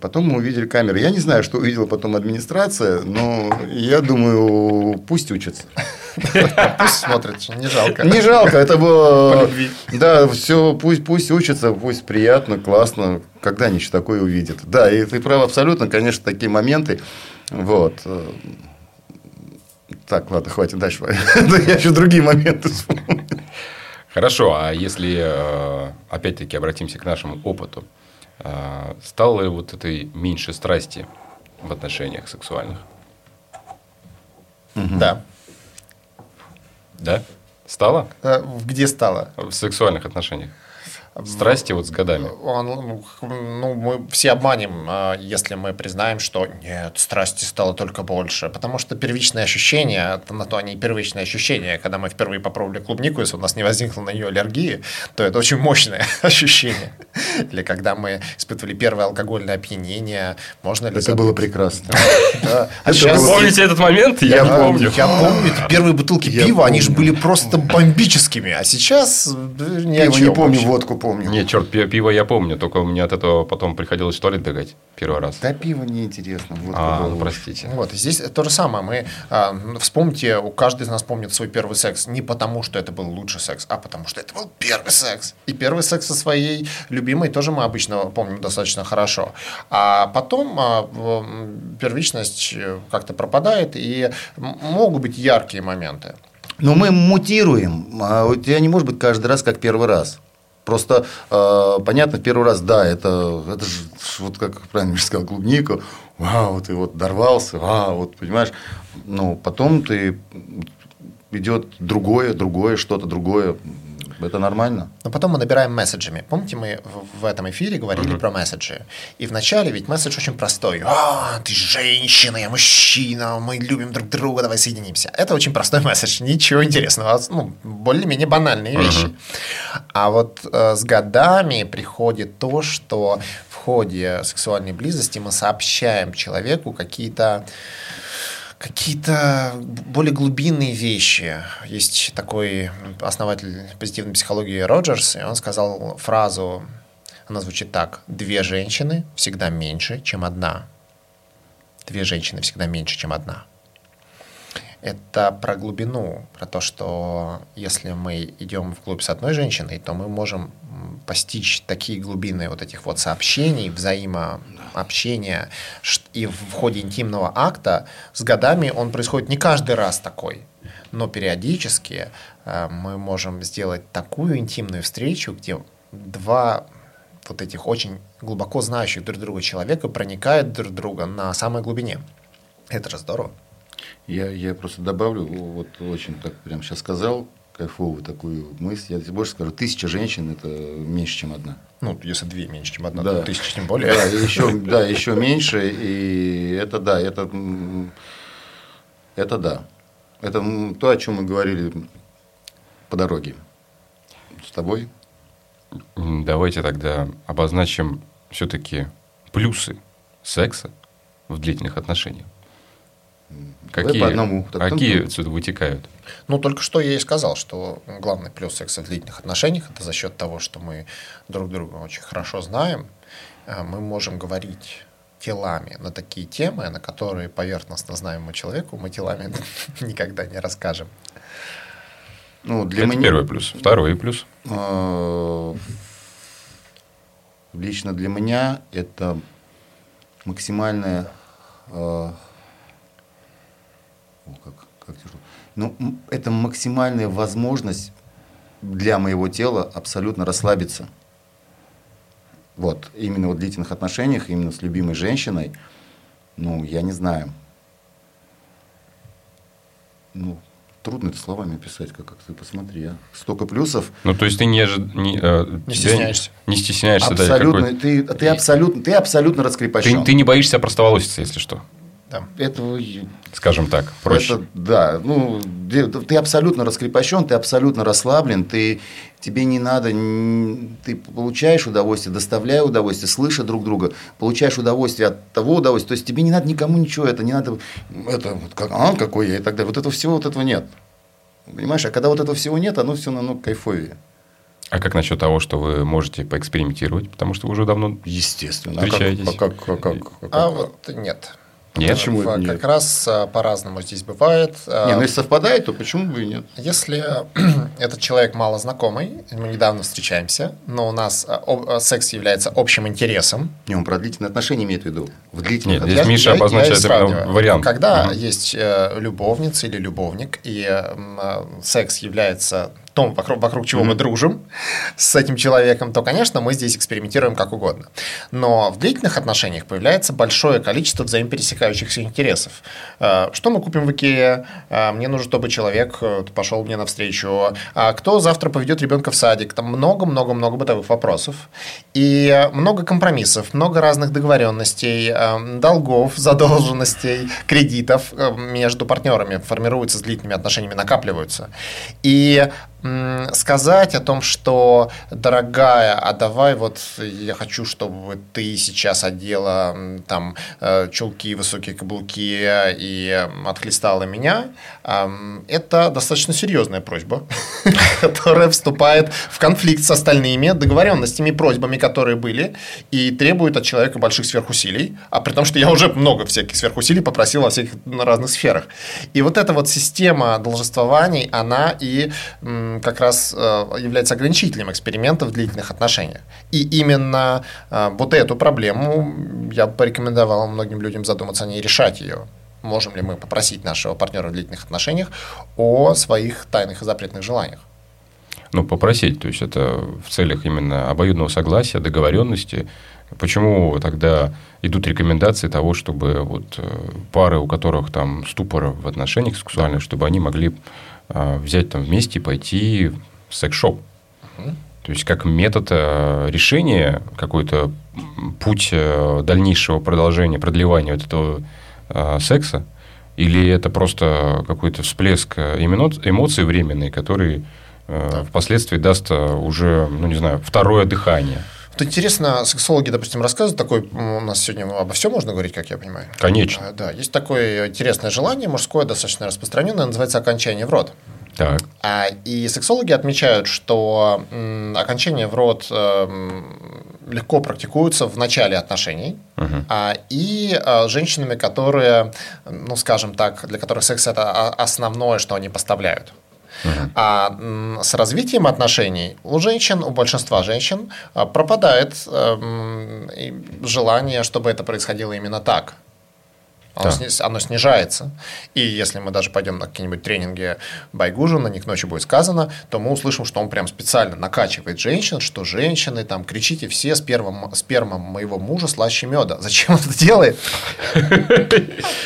Потом мы увидели камеры. Я не знаю, что увидела потом администрация, но я думаю, пусть учатся. Пусть смотрят, не жалко. Не жалко, это было... Да, все, пусть, пусть учатся, пусть приятно, классно, когда-нибудь такое увидят. Да, и ты прав абсолютно, конечно, такие моменты. Вот. Так, ладно, хватит дальше. Я еще другие моменты вспомнил. Хорошо, а если э, опять-таки обратимся к нашему опыту, э, стало ли вот этой меньше страсти в отношениях сексуальных? Да. Да? Стало? Э, где стало? В сексуальных отношениях. Страсти вот с годами. Он, ну, ну, мы все обманем, а, если мы признаем, что нет, страсти стало только больше. Потому что первичные ощущения, на то они и первичные ощущения. Когда мы впервые попробовали клубнику, если у нас не возникла на нее аллергии, то это очень мощное ощущение. Или когда мы испытывали первое алкогольное опьянение, можно ли... Это было прекрасно. А сейчас... Помните этот момент? Я помню. Я помню. Первые бутылки пива, они же были просто бомбическими. А сейчас... Я не помню водку, помню. Нет, черт, пиво я помню, только у меня от этого потом приходилось в туалет бегать первый раз. Да, пиво неинтересно. Вот а, ну, простите. Вот, здесь то же самое. Мы, а, вспомните, у каждый из нас помнит свой первый секс не потому, что это был лучший секс, а потому, что это был первый секс. И первый секс со своей любимой тоже мы обычно помним достаточно хорошо. А потом а, первичность как-то пропадает, и могут быть яркие моменты. Но мы мутируем. А у тебя не может быть каждый раз как первый раз. Просто э, понятно, в первый раз, да, это, это же, вот как правильно сказал, клубника, вау, ты вот дорвался, вау, вот понимаешь, но потом ты идет другое, другое, что-то другое, это нормально. Но потом мы набираем месседжами. Помните, мы в, в этом эфире говорили uh-huh. про месседжи. И вначале ведь месседж очень простой. А, ты женщина, я мужчина, мы любим друг друга, давай соединимся. Это очень простой месседж, ничего интересного. Ну, более-менее банальные uh-huh. вещи. А вот э, с годами приходит то, что в ходе сексуальной близости мы сообщаем человеку какие-то какие-то более глубинные вещи. Есть такой основатель позитивной психологии Роджерс, и он сказал фразу, она звучит так. Две женщины всегда меньше, чем одна. Две женщины всегда меньше, чем одна это про глубину, про то, что если мы идем вглубь с одной женщиной, то мы можем постичь такие глубины вот этих вот сообщений, взаимообщения, и в ходе интимного акта с годами он происходит не каждый раз такой, но периодически э, мы можем сделать такую интимную встречу, где два вот этих очень глубоко знающих друг друга человека проникают друг друга на самой глубине. Это же здорово. Я, я просто добавлю, вот очень так прям сейчас сказал, кайфовую такую мысль. Я тебе больше скажу, тысяча женщин – это меньше, чем одна. Ну, если две меньше, чем одна, Да. то тысяча тем более. Да, еще, да, еще меньше, и это да, это, это да. Это то, о чем мы говорили по дороге с тобой. Давайте тогда обозначим все-таки плюсы секса в длительных отношениях. Какие, по одному, так какие отсюда вытекают? Ну, только что я и сказал, что главный плюс секса в длительных отношениях – это за счет того, что мы друг друга очень хорошо знаем, а, мы можем говорить телами на такие темы, на которые поверхностно знаемому человеку мы телами никогда не расскажем. Ну, для Это меня- первый плюс. Второй плюс. Э, Лично для меня это максимальная... о, как, как тяжело. Ну, это максимальная возможность для моего тела абсолютно расслабиться. Вот, именно вот в длительных отношениях, именно с любимой женщиной, ну, я не знаю. Ну, трудно это словами описать, как, как ты посмотри, а. Столько плюсов. Ну, то есть ты не, ожи- не, э, Не стесняешься. Не стесняешься, да, Абсолютно, какой- ты, ты абсолютно, ты абсолютно раскрепощен. ты, ты не боишься простоволоситься, если что. Да. Этого, Скажем так, проще. это, да, ну, ты абсолютно раскрепощен, ты абсолютно расслаблен, ты, тебе не надо, ты получаешь удовольствие, доставляя удовольствие, слыша друг друга, получаешь удовольствие от того удовольствия, то есть тебе не надо никому ничего, это не надо, это вот как, а, какой я и так далее, вот этого всего, вот этого нет. Понимаешь, а когда вот этого всего нет, оно все намного кайфовее. А как насчет того, что вы можете поэкспериментировать, потому что вы уже давно Естественно. Встречаетесь? А как, а как, а как- а А как? вот нет. Нет? Почему В- нет? Как раз а, по-разному здесь бывает. А, Не, ну если совпадает, то почему бы и нет? Если этот человек мало знакомый, мы недавно встречаемся, но у нас а, секс является общим интересом, Не, он про длительные отношения имеет в виду. В длительных Нет, здесь отношениях. Миша я- я обозначает и именно сравниваю. вариант. Когда Мгм. есть э, любовница или любовник, и э, э, секс является том, вокруг, вокруг чего мы дружим с этим человеком, то, конечно, мы здесь экспериментируем как угодно. Но в длительных отношениях появляется большое количество взаимопересекающихся интересов. Э, Что мы купим в Икее? Э, Мне нужно, чтобы человек э, пошел мне навстречу. А Кто завтра поведет ребенка в садик? Там много-много-много бытовых вопросов. И много компромиссов, много разных договоренностей, долгов, задолженностей, кредитов между партнерами формируются с длительными отношениями, накапливаются. И сказать о том, что, дорогая, а давай вот я хочу, чтобы ты сейчас одела там э, чулки, высокие каблуки и отхлестала меня, это достаточно серьезная просьба, которая вступает в конфликт с остальными договоренностями просьбами, которые были, и требует от человека больших сверхусилий, а при том, что я уже много всяких сверхусилий попросил во всяких разных сферах. И вот эта вот система должествований, она и как раз э, является ограничителем экспериментов в длительных отношениях. И именно э, вот эту проблему я бы порекомендовал многим людям задуматься о ней и решать ее. Можем ли мы попросить нашего партнера в длительных отношениях о своих тайных и запретных желаниях? Ну, попросить, то есть это в целях именно обоюдного согласия, договоренности. Почему тогда идут рекомендации того, чтобы вот э, пары, у которых там ступор в отношениях сексуальных, чтобы они могли взять там вместе и пойти в секс-шоп? То есть как метод э, решения, какой-то путь э, дальнейшего продолжения, продлевания вот этого э, секса, или это просто какой-то всплеск э, эмоций, временный, который э, впоследствии даст уже, ну не знаю, второе дыхание. Вот интересно, сексологи, допустим, рассказывают такой, м, у нас сегодня обо всем можно говорить, как я понимаю. Конечно. А, Да, есть такое интересное желание, мужское, достаточно распространенное, называется окончание в рот. Так. А, И сексологи отмечают, что м, окончание в рот эм, легко практикуется в начале отношений, Мгм. а, и а, женщинами, которые, ну, скажем так, для которых секс это о- основное, что они поставляют. А с развитием отношений у женщин, у большинства женщин а, пропадает эм, желание, чтобы это происходило именно так. Оно, Да. сни- оно снижается. И если мы даже пойдем на какие-нибудь тренинги Байгужина, не к ночи будет сказано, то мы услышим, что он прям специально накачивает женщин, что женщины, там, кричите все, сперма, сперма моего мужа слаще меда. Зачем он это делает?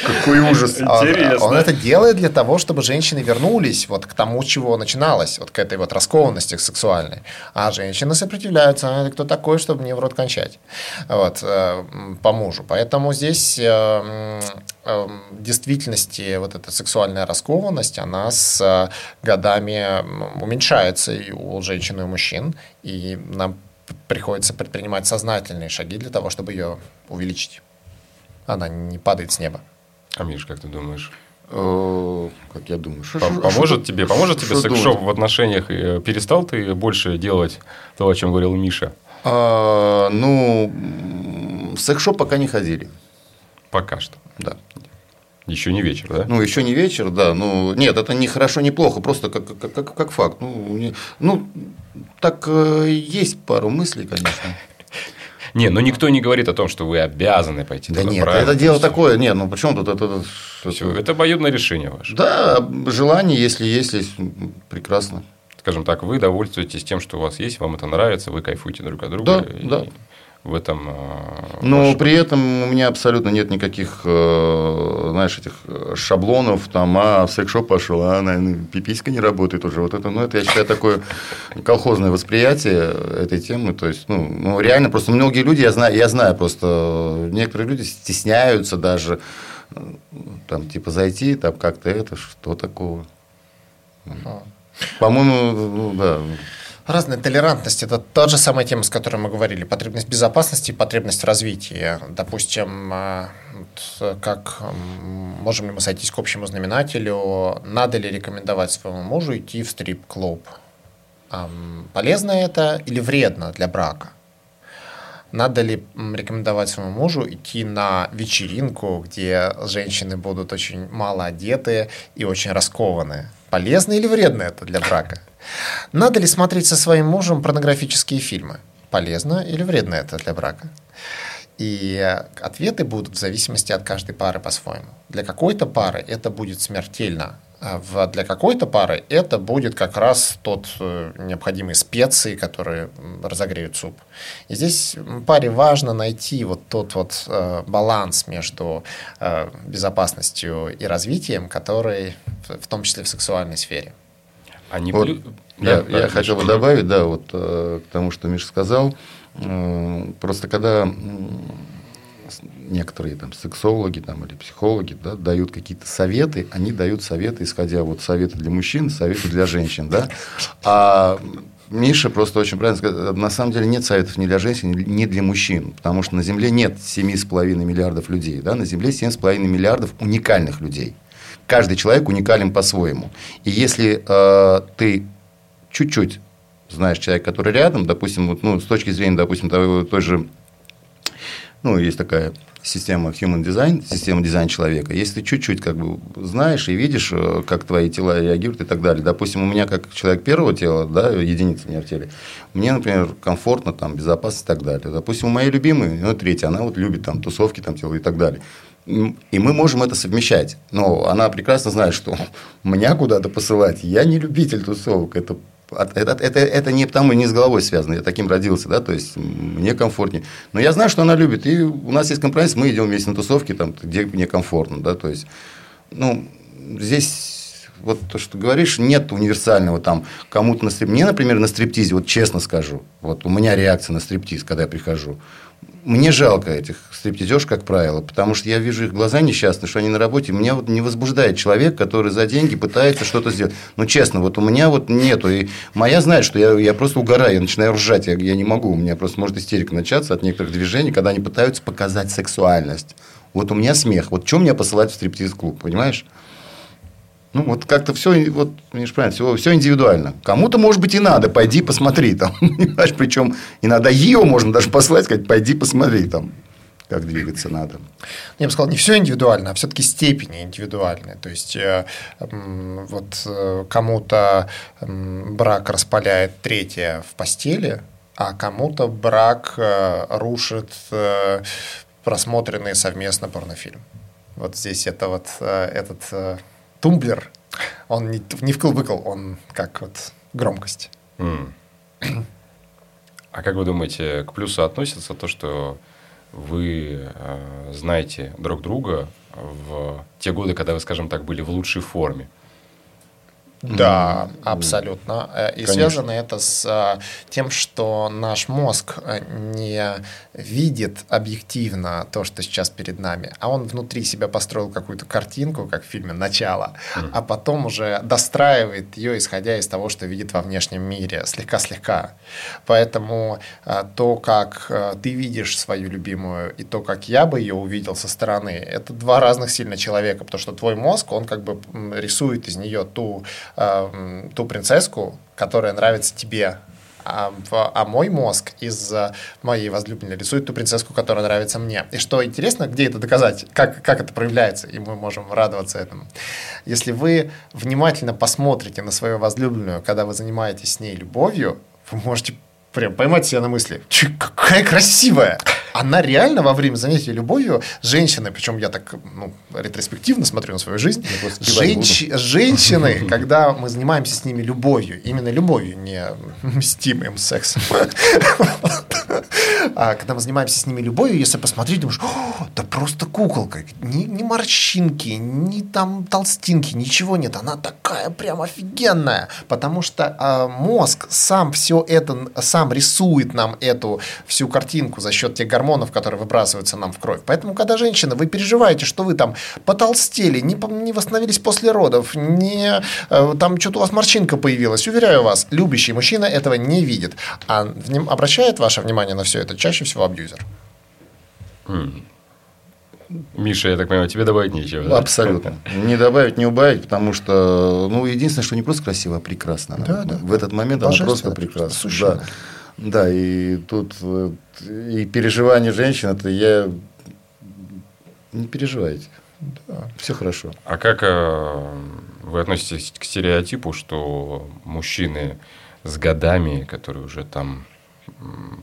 Какой ужас. Он- Интересно. Он это делает для того, чтобы женщины вернулись вот к тому, с чего начиналось, вот к этой вот раскованности сексуальной. А женщины сопротивляются. А кто такой, чтобы мне в рот кончать? Вот, э, по мужу. Поэтому здесь э, в действительности вот эта сексуальная раскованность, она с э, годами уменьшается и у женщин, и у мужчин. И нам приходится предпринимать сознательные шаги для того, чтобы ее увеличить. Она не падает с неба. А Миш, как ты думаешь? Э, Как я думаю, шо- По- шо- Поможет шо- тебе, поможет тебе шо секс-шоп думать? в отношениях? Э, Перестал ты больше делать то, о чем говорил Миша? А, Ну, в секс-шоп пока не ходили. Пока что. Да. Еще не вечер, да? Ну, еще не вечер, да. Ну, нет, это не хорошо, не плохо, просто как, как, как, как факт. Ну, не- ну, так э, есть пару мыслей, конечно. Не, но никто не говорит о том, что вы обязаны пойти Да туда, нет, правильно? это дело такое. Нет, ну почему тут это... Всё, это обоюдное решение ваше. Да, желание, если есть, прекрасно. Скажем так, вы довольствуетесь тем, что у вас есть, вам это нравится, вы кайфуете друг от друга. Да, и да. В этом... э, Но ваше- при этом у меня абсолютно нет никаких, э, знаешь, этих э, шаблонов, там, а, в секс-шоп пошел, а, наверное, пиписька не работает уже. Вот это, ну, это, я считаю, такое колхозное восприятие этой темы. То есть, ну, ну, реально, просто многие люди, я знаю, я знаю просто, некоторые люди стесняются даже, там, типа, зайти, там, как-то это, что такого. По-моему, ну, да. Разная толерантность – это та же самая тема, с которой мы говорили. Потребность безопасности и потребность в развитии. Допустим, вот, э, как можем ли мы сойтись к общему знаменателю, надо ли рекомендовать своему мужу идти в стрип-клуб? Полезно это или вредно для брака? Надо ли рекомендовать своему мужу идти на вечеринку, где женщины будут очень мало одеты и очень раскованы? Полезно или вредно это для брака? Надо ли смотреть со своим мужем порнографические фильмы? Полезно или вредно это для брака? И ответы будут в зависимости от каждой пары по-своему. Для какой-то пары это будет смертельно, а для какой-то пары это будет как раз тот э, необходимые специи, которые разогреют суп. И здесь паре важно найти вот тот вот э, баланс между э, безопасностью и развитием, который в том числе в сексуальной сфере. Не Вот плю- Я, Да, я хотел бы добавить, да, вот э, к тому, что Миша сказал. Э, Просто когда некоторые там сексологи там, или психологи да, дают какие-то советы, они дают советы, исходя вот советы для мужчин, советы для женщин, да. А Миша просто очень правильно сказал, на самом деле нет советов ни для женщин, ни для мужчин, потому что на Земле нет 7,5 миллиардов людей, да, на Земле 7,5 миллиардов уникальных людей. Каждый человек уникален по-своему. И если э, ты чуть-чуть знаешь человека, который рядом, допустим, вот, ну, с точки зрения, допустим, того, той же, ну, есть такая система human design, система дизайн человека. Если ты чуть-чуть как бы знаешь и видишь, э, как твои тела реагируют и так далее. Допустим, у меня как человек первого тела, да, единица у меня в теле, мне, например, комфортно, там, безопасно и так далее. Допустим, у моей любимой, ну, третья, она вот любит там тусовки, там, тела и так далее. И мы можем это совмещать. Но она прекрасно знает, что меня куда-то посылать. Я не любитель тусовок. Это Это, это, это не потому, не с головой связано. Я таким родился, да, то есть мне комфортнее. Но я знаю, что она любит. И у нас есть компромисс, мы идем вместе на тусовки, там, где мне комфортно, да, то есть, ну, здесь вот то, что говоришь, нет универсального там кому-то на стриптизе. Мне, например, на стриптизе, вот честно скажу, вот у меня реакция на стриптиз, когда я прихожу. Мне жалко этих стриптизерш, как правило, потому что я вижу их глаза несчастные, что они на работе. Меня вот не возбуждает человек, который за деньги пытается что-то сделать. Ну, честно, вот у меня вот нету. И моя знает, что я, я просто угораю, я начинаю ржать, я, я не могу. У меня просто может истерика начаться от некоторых движений, когда они пытаются показать сексуальность. Вот у меня смех. Вот что меня посылать в стриптиз-клуб, понимаешь? Ну, вот как-то все, вот, правильно, все, все индивидуально. Кому-то, может быть, и надо, пойди посмотри там. Понимаешь, причем иногда ее можно даже послать, сказать, пойди посмотри там, как двигаться надо. Я бы сказал, не все индивидуально, а все-таки степени индивидуальные. То есть, э, вот э, кому-то брак распаляет третье в постели, а кому-то брак э, рушит просмотренный совместно порнофильм. Вот здесь это вот этот тумблер, он не, не вкл-выкл, он как вот громкость. М. А как вы думаете, к плюсу относится то, что вы э, знаете друг друга в те годы, когда вы, скажем так, были в лучшей форме? Да, абсолютно. Э, И Конечно. связано это с а, тем, что наш мозг э, не видит объективно то, что сейчас перед нами, а он внутри себя построил какую-то картинку, как в фильме «Начало», а потом уже достраивает ее, исходя из того, что видит во внешнем мире, слегка-слегка. Поэтому то, как ты видишь свою любимую, и то, как я бы ее увидел со стороны, это два разных сильно человека, потому что твой мозг, он как бы рисует из нее ту, м, ту принцесску, которая нравится тебе, а, а мой мозг из а, моей возлюбленной рисует ту принцесску, которая нравится мне. И что интересно, где это доказать, как, как это проявляется, и мы можем радоваться этому. Если вы внимательно посмотрите на свою возлюбленную, когда вы занимаетесь с ней любовью, вы можете прям поймать себя на мысли, «Чё, какая красивая! Она реально во время занятия любовью женщины, причем я так ну, ретроспективно смотрю на свою жизнь, женщи- женщины, когда мы занимаемся с ними любовью, именно любовью, не мстимым сексом, а когда мы занимаемся с ними любовью, если посмотреть, думаешь, «О, да просто куколка, ни, ни морщинки, ни там толстинки, ничего нет, она такая прям офигенная, потому что а, мозг сам все это, сам рисует нам эту всю картинку за счет тех гормонов, которые выбрасываются нам в кровь. Поэтому, когда женщина, вы переживаете, что вы там потолстели, не, не восстановились после родов, не, э, там что-то у вас морщинка появилась, уверяю вас, любящий мужчина этого не видит. А обращает ваше внимание на все это чаще всего абьюзер. Миша, я так понимаю, тебе добавить нечего. да? Абсолютно. Не добавить, не убавить, потому что, ну, единственное, что не просто красиво, а прекрасно. Да, да. В этот момент она просто прекрасна. Да. да, и тут и переживания женщин, это я... Не переживайте. Все хорошо. А как э, вы относитесь к стереотипу, что мужчины с годами, которые уже там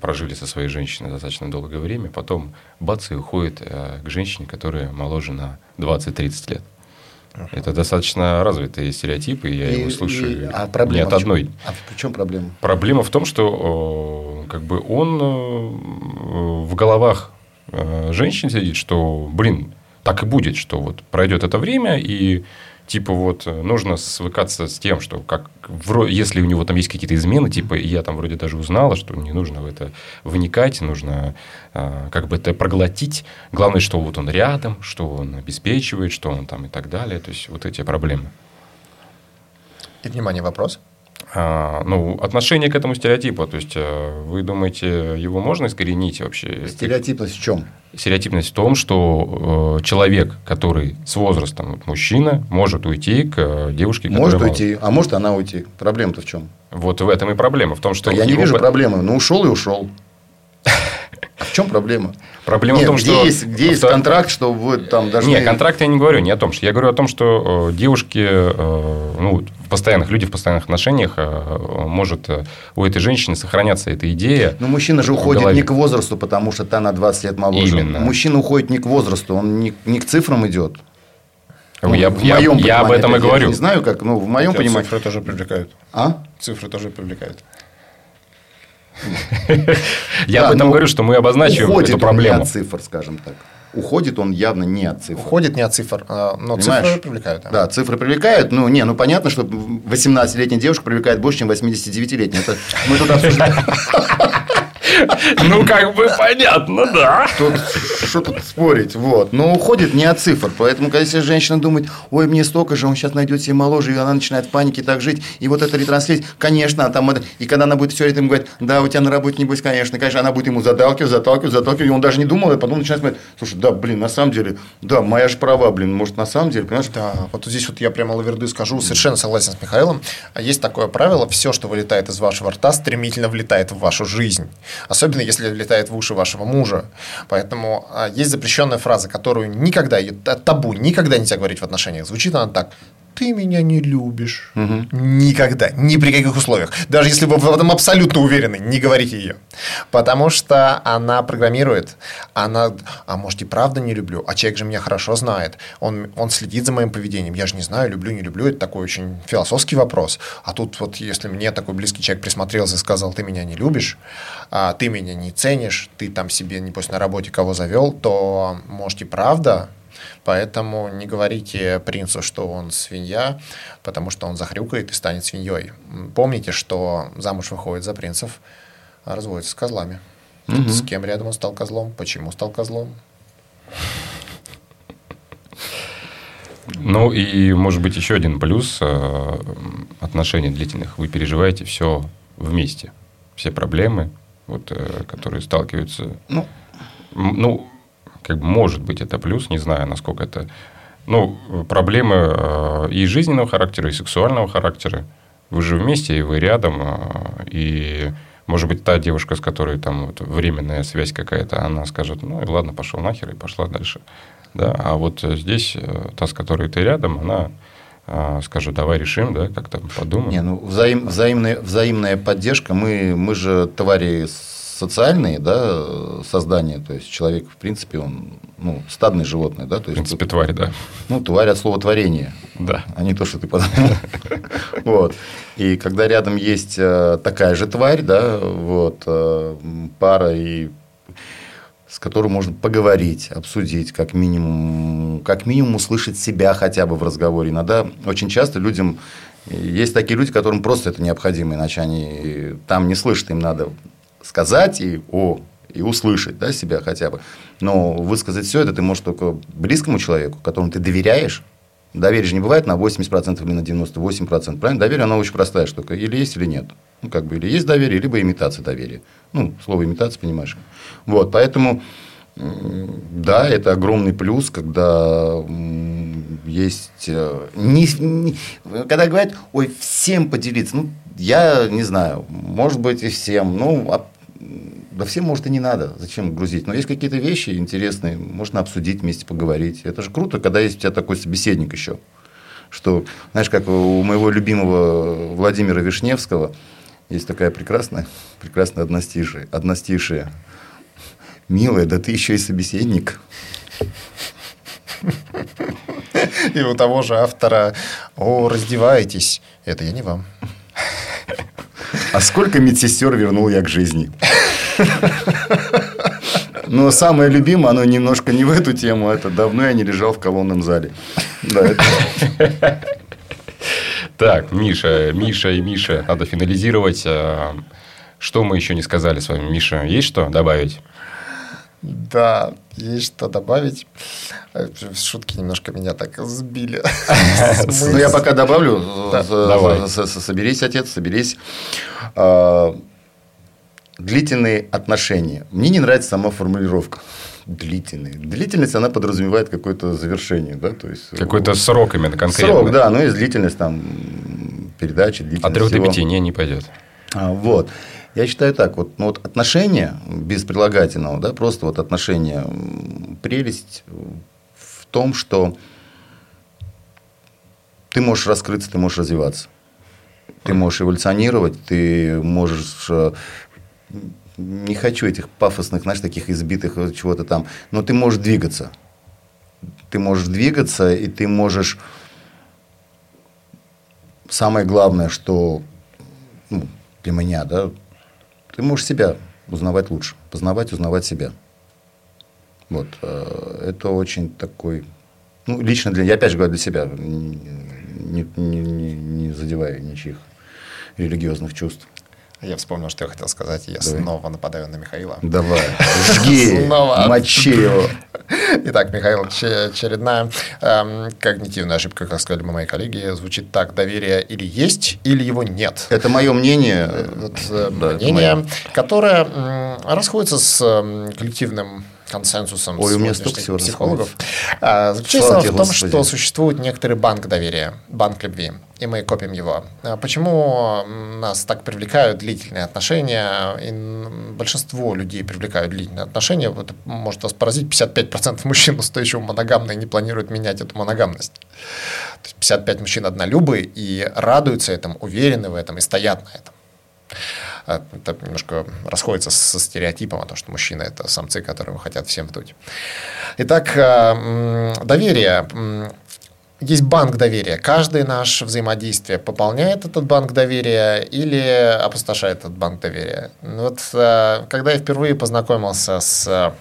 прожили со своей женщиной достаточно долгое время, потом бац и уходят э, к женщине, которая моложе на 20-30 лет? Это достаточно развитые стереотипы, я И- его слушаю и- а не проблема от одной. А в чем проблема? Проблема в том, что э, как бы он э, в головах э, женщин сидит, что, блин, так и будет, что вот пройдет это время, и типа вот э, нужно свыкаться с тем, что как если у него там есть какие-то измены, типа я там вроде даже узнала, что не нужно в это вникать, нужно э, как бы это проглотить. Главное, что вот он рядом, что он обеспечивает, что он там и так далее. То есть вот эти проблемы. И, внимание, вопрос. А, ну, отношение к этому стереотипу. То есть, э, вы думаете, его можно искоренить вообще? Стереотипность в чем? Стереотипность в том, что э, человек, который с возрастом мужчина, может уйти к э, девушке, которая Может уйти, а может она уйти. Проблема-то в чем? Вот в этом и проблема. В том, что я не вижу проблемы. Ну, ушел и ушел. А в чем проблема? Проблема Нет, в том, где что... есть, где есть контракт, что вы там должны... Не, контракт я не говорю, не о том, что я говорю о том, что э, девушки, э, ну, в постоянных люди в постоянных отношениях э, может э, у этой женщины сохраняться эта идея. Но мужчина же уходит голове. не к возрасту, потому что та на 20 лет моложе. Именно. Мужчина уходит не к возрасту, он не, не к цифрам идет. Ну, я, в я- моем я об этом и опять, я говорю. не знаю, как, ну, в моем понимании. Цифры тоже привлекают. А? Цифры тоже привлекают. Я Да, об этом но говорю, что мы обозначиваем Уходит эту проблему. от цифр, скажем так. Уходит он явно не от цифр. Уходит не от цифр, а, но Понимаешь? цифры привлекают. Да, цифры привлекают. Ну, не, ну понятно, что 18-летняя девушка привлекает больше, чем 89-летняя. Это мы тут обсуждаем. Ну, как бы понятно, да. Тут что тут спорить, вот. Но уходит не от цифр. Поэтому, когда если женщина думает, ой, мне столько же, он сейчас найдет себе моложе, и она начинает в панике так жить, и вот это ретранслировать, конечно, а там это... И когда она будет все это ему говорить, да, у тебя на работе, небось, конечно, конечно, она будет ему заталкивать, заталкивать, заталкивать, и он даже не думал, и потом начинает смотреть, слушай, да, блин, на самом деле, да, моя же права, блин, может, на самом деле, понимаешь? Да, вот здесь вот я прямо лаверды скажу, совершенно согласен с Михаилом. А Есть такое правило, все, что вылетает из вашего рта, стремительно влетает в вашу жизнь. Особенно, если влетает в уши вашего мужа. Поэтому а, есть запрещенная фраза, которую никогда, табу, никогда нельзя говорить в отношениях. Звучит она так. Ты меня не любишь. Никогда, ни при каких условиях. Даже если вы в этом абсолютно уверены, не говорите ее. Потому что она программирует, она, а может и правда не люблю, а человек же меня хорошо знает, он, он следит за моим поведением, я же не знаю, люблю, не люблю, это такой очень философский вопрос. А тут вот если мне такой близкий человек присмотрелся и сказал, ты меня не любишь, а, ты меня не ценишь, ты там себе, небось, на работе кого завел, то, может, и правда, Поэтому не говорите принцу, что он свинья, потому что он захрюкает и станет свиньей. Помните, что замуж выходит за принцев, а разводится с козлами. Угу. С кем рядом он стал козлом? Почему стал козлом? Ну и, может быть, еще один плюс э, отношений длительных. Вы переживаете все вместе. Все проблемы, вот, э, которые сталкиваются. Ну, ну, как бы может быть это плюс, не знаю, насколько это... Ну, проблемы э, и жизненного характера, и сексуального характера. Вы же вместе, и вы рядом, э, и может быть, та девушка, с которой там вот временная связь какая-то, она скажет, ну, и ладно, пошел нахер, и пошла дальше. Да? А вот здесь та, с которой ты рядом, она скажет, давай решим, да, как там подумаем. Не, ну, взаим, взаимная, взаимная поддержка. Мы, мы же твари социальные да, создания, то есть человек, в принципе, он ну, стадное животное. Да, то есть, в принципе, тут, тварь, да. Ну, тварь от слова творение, да. а не то, что ты подумал. вот. И когда рядом есть э, такая же тварь, да, вот, э, пара, и с которой можно поговорить, обсудить, как минимум, как минимум услышать себя хотя бы в разговоре. Иногда очень часто людям есть такие люди, которым просто это необходимо, иначе они там не слышат, им надо сказать и, о, и услышать да, себя хотя бы. Но высказать все это ты можешь только близкому человеку, которому ты доверяешь. Доверие же не бывает на 80% или на 98%. Правильно? Доверие, оно очень простая штука. Или есть, или нет. Ну, как бы, или есть доверие, либо имитация доверия. Ну, слово имитация, понимаешь. Вот, поэтому, да, это огромный плюс, когда есть... Э, не, не, когда говорят, ой, всем поделиться. Ну, я не знаю, может быть, и всем. Ну, а, да всем, может, и не надо. Зачем грузить? Но есть какие-то вещи интересные, можно обсудить вместе, поговорить. Это же круто, когда есть у тебя такой собеседник еще. Что, знаешь, как у моего любимого Владимира Вишневского есть такая прекрасная, прекрасная одностишие. одностишие. Милая, да ты еще и собеседник. И у того же автора «О, раздевайтесь». Это я не вам. А сколько медсестер вернул я к жизни? Но самое любимое, оно немножко не в эту тему, это давно я не лежал в колонном зале. Да, это... Так, Миша, Миша и Миша, надо финализировать. А, что мы еще не сказали с вами? Миша, есть что добавить? Да, есть что добавить. Э, шутки немножко меня так сбили. Ну, я пока добавлю. Соберись, отец, соберись. А, длительные отношения. Мне не нравится сама формулировка. Длительные. Длительность, она подразумевает какое-то завершение, да, то есть... Какой-то срок именно конкретно. Срок, да, но есть длительность там передачи, длительность От трех до пяти не, не пойдет. А, вот. Я считаю так, вот, ну, вот отношения без прилагательного, да, просто вот отношения, прелесть в том, что ты можешь раскрыться, ты можешь развиваться. Ты можешь эволюционировать, ты можешь... Э, не хочу этих пафосных, знаешь, таких избитых чего-то там, но ты можешь двигаться. Ты можешь двигаться, и ты можешь... Самое главное, что ну, для меня, да, ты можешь себя узнавать лучше, познавать, узнавать себя. Вот. Э, это очень такой... Ну, лично для... Я опять же говорю для себя, не, не, не, не задевая ничьих религиозных чувств. Я вспомнил, что я хотел сказать. Я Давай. снова нападаю на Михаила. Давай, жги, мочи его. Итак, Михаил, очередная эм, когнитивная ошибка, как сказали мои коллеги, звучит так. Доверие или есть, или его нет. Это мое мнение. Э, э, да, мнение, которое э, расходится с э, коллективным консенсусом Ой, у меня столько всего психологов. А, заключается в том, Господи. что существует некоторый банк доверия, банк любви, и мы копим его. А почему нас так привлекают длительные отношения, и большинство людей привлекают длительные отношения, это может вас поразить, 55% мужчин, устойчиво моногамные, не планируют менять эту моногамность. 55 мужчин однолюбы и радуются этому, уверены в этом и стоят на этом. А, это немножко расходится со стереотипом о том, что мужчины – это самцы, которые хотят всем вдуть. Итак, а, доверие. Есть банк доверия. Каждое наше взаимодействие пополняет этот банк доверия или опустошает этот банк доверия. Вот а, когда я впервые познакомился с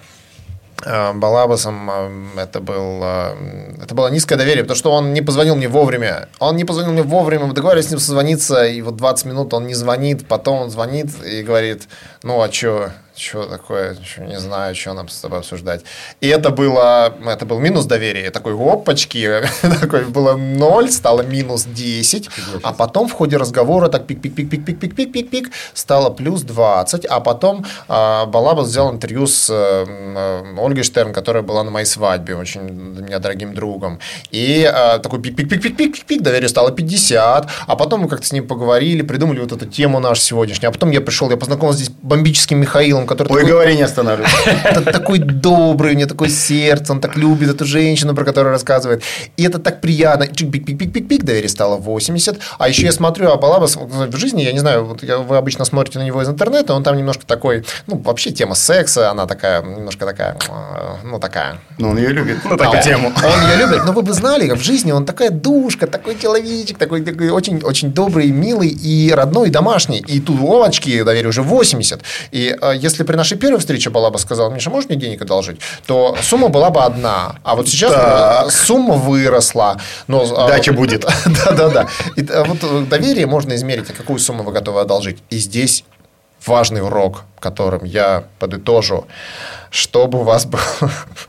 Э, Балабасом э, это, был, э, это было низкое доверие, потому что он не позвонил мне вовремя. Он не позвонил мне вовремя, мы договорились с ним созвониться, и вот 20 минут он не звонит, потом он звонит и говорит, ну а что, что такое, что не знаю, что нам с тобой обсуждать. И это было, это был минус доверия, такой опачки, такой было 0, стало минус 10, а потом в ходе разговора так пик-пик-пик-пик-пик-пик-пик-пик стало плюс 20, а потом э, Балабас взял интервью с э, Ольгой Штерн, которая была на моей свадьбе, очень для меня дорогим другом, и э, такой пик-пик-пик-пик-пик-пик, доверие стало 50, а потом мы как-то с ним поговорили, придумали вот эту тему нашу сегодняшнюю, а потом я пришел, я познакомился здесь бомбическим Михаилом, который... Ой, такой, говори, не останавливайся. Такой добрый, у него такое сердце, он так любит эту женщину, про которую рассказывает. И это так приятно. Пик-пик-пик-пик-пик, доверие стало 80. А еще я смотрю, а Балабас в жизни, я не знаю, вот вы обычно смотрите на него из интернета, он там немножко такой, ну, вообще тема секса, она такая, немножко такая, ну, такая. Ну, он ее любит, ну, такую тему. Он ее любит, но вы бы знали, в жизни он такая душка, такой человечек, такой, такой очень, очень добрый, милый и родной, и домашний. И тут, овочки, доверие уже 80. И э, если при нашей первой встрече была бы сказала, Миша, можешь мне денег одолжить, то сумма была бы одна. А вот сейчас так. сумма выросла. Но, а, Дача будет. Да-да-да. Э, вот э, доверие можно измерить, а какую сумму вы готовы одолжить. И здесь важный урок, которым я подытожу, чтобы у вас была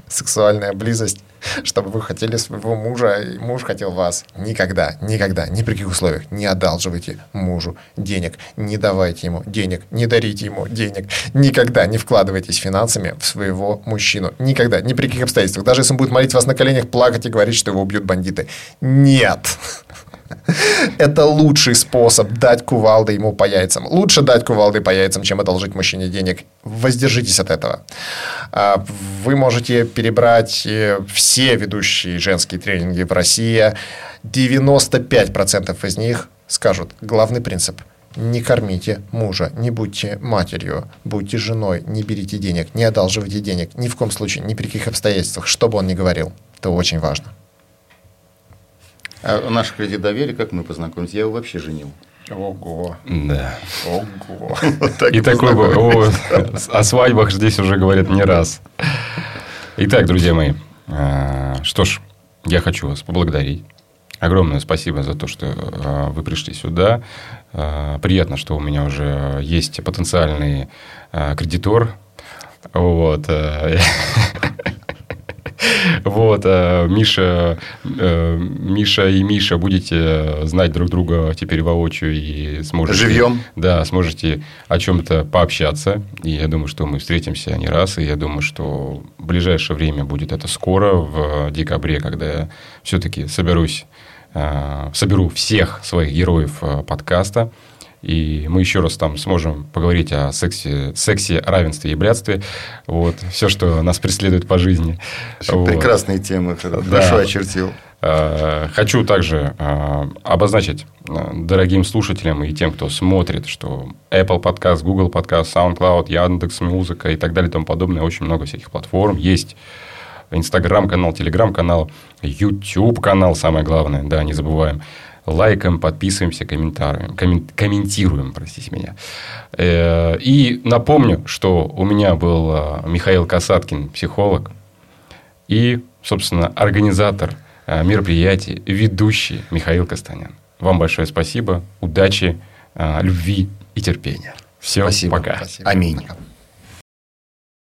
сексуальная близость чтобы вы хотели своего мужа, и муж хотел вас. Никогда, никогда, ни при каких условиях не одалживайте мужу денег, не давайте ему денег, не дарите ему денег. Никогда не вкладывайтесь финансами в своего мужчину. Никогда, ни при каких обстоятельствах. Даже если он будет молить вас на коленях, плакать и говорить, что его убьют бандиты. Нет. Это лучший способ дать кувалды ему по яйцам. Лучше дать кувалды по яйцам, чем одолжить мужчине денег. Воздержитесь от этого. А, вы можете перебрать э, все ведущие женские тренинги в России. 95% из них скажут главный принцип – не кормите мужа, не будьте матерью, будьте женой, не берите денег, не одалживайте денег, ни в коем случае, ни при каких обстоятельствах, что бы он ни говорил. Это очень важно. А наш кредит доверия, как мы познакомились? Я его вообще женил. Ого. Да. Ого. И такой был. О свадьбах здесь уже говорят не раз. Итак, друзья мои, а, что ж, я хочу вас поблагодарить. Огромное спасибо за то, что а, вы пришли сюда. А, приятно, что у меня уже есть потенциальный кредитор. Вот. Вот, э, Миша, э, Миша и Миша будете знать друг друга теперь воочию и сможете... Живьем. Да, сможете о чем-то пообщаться. И я думаю, что мы встретимся не раз. И я думаю, что в ближайшее время будет это скоро, в декабре, когда я все-таки соберусь, э, соберу всех своих героев подкаста и мы еще раз там сможем поговорить о сексе, сексе равенстве и блядстве. Вот. Все, что нас преследует по жизни. Вот. Прекрасные темы. Хорошо да. очертил. Э, хочу также э, обозначить э, дорогим слушателям и тем, кто смотрит, что Apple подкаст, Google подкаст, SoundCloud, Яндекс Музыка и так далее и тому подобное, очень много всяких платформ есть. Инстаграм-канал, Телеграм-канал, YouTube-канал, самое главное, да, не забываем лайкаем, подписываемся, комментируем, комментируем, простите меня. Э, и напомню, что у меня был э, Михаил Касаткин, психолог, и, собственно, организатор э, мероприятий, ведущий Михаил Кастанян. Вам большое спасибо, удачи, любви и терпения. Все, спасибо. пока. Спасибо. Аминь. Пока.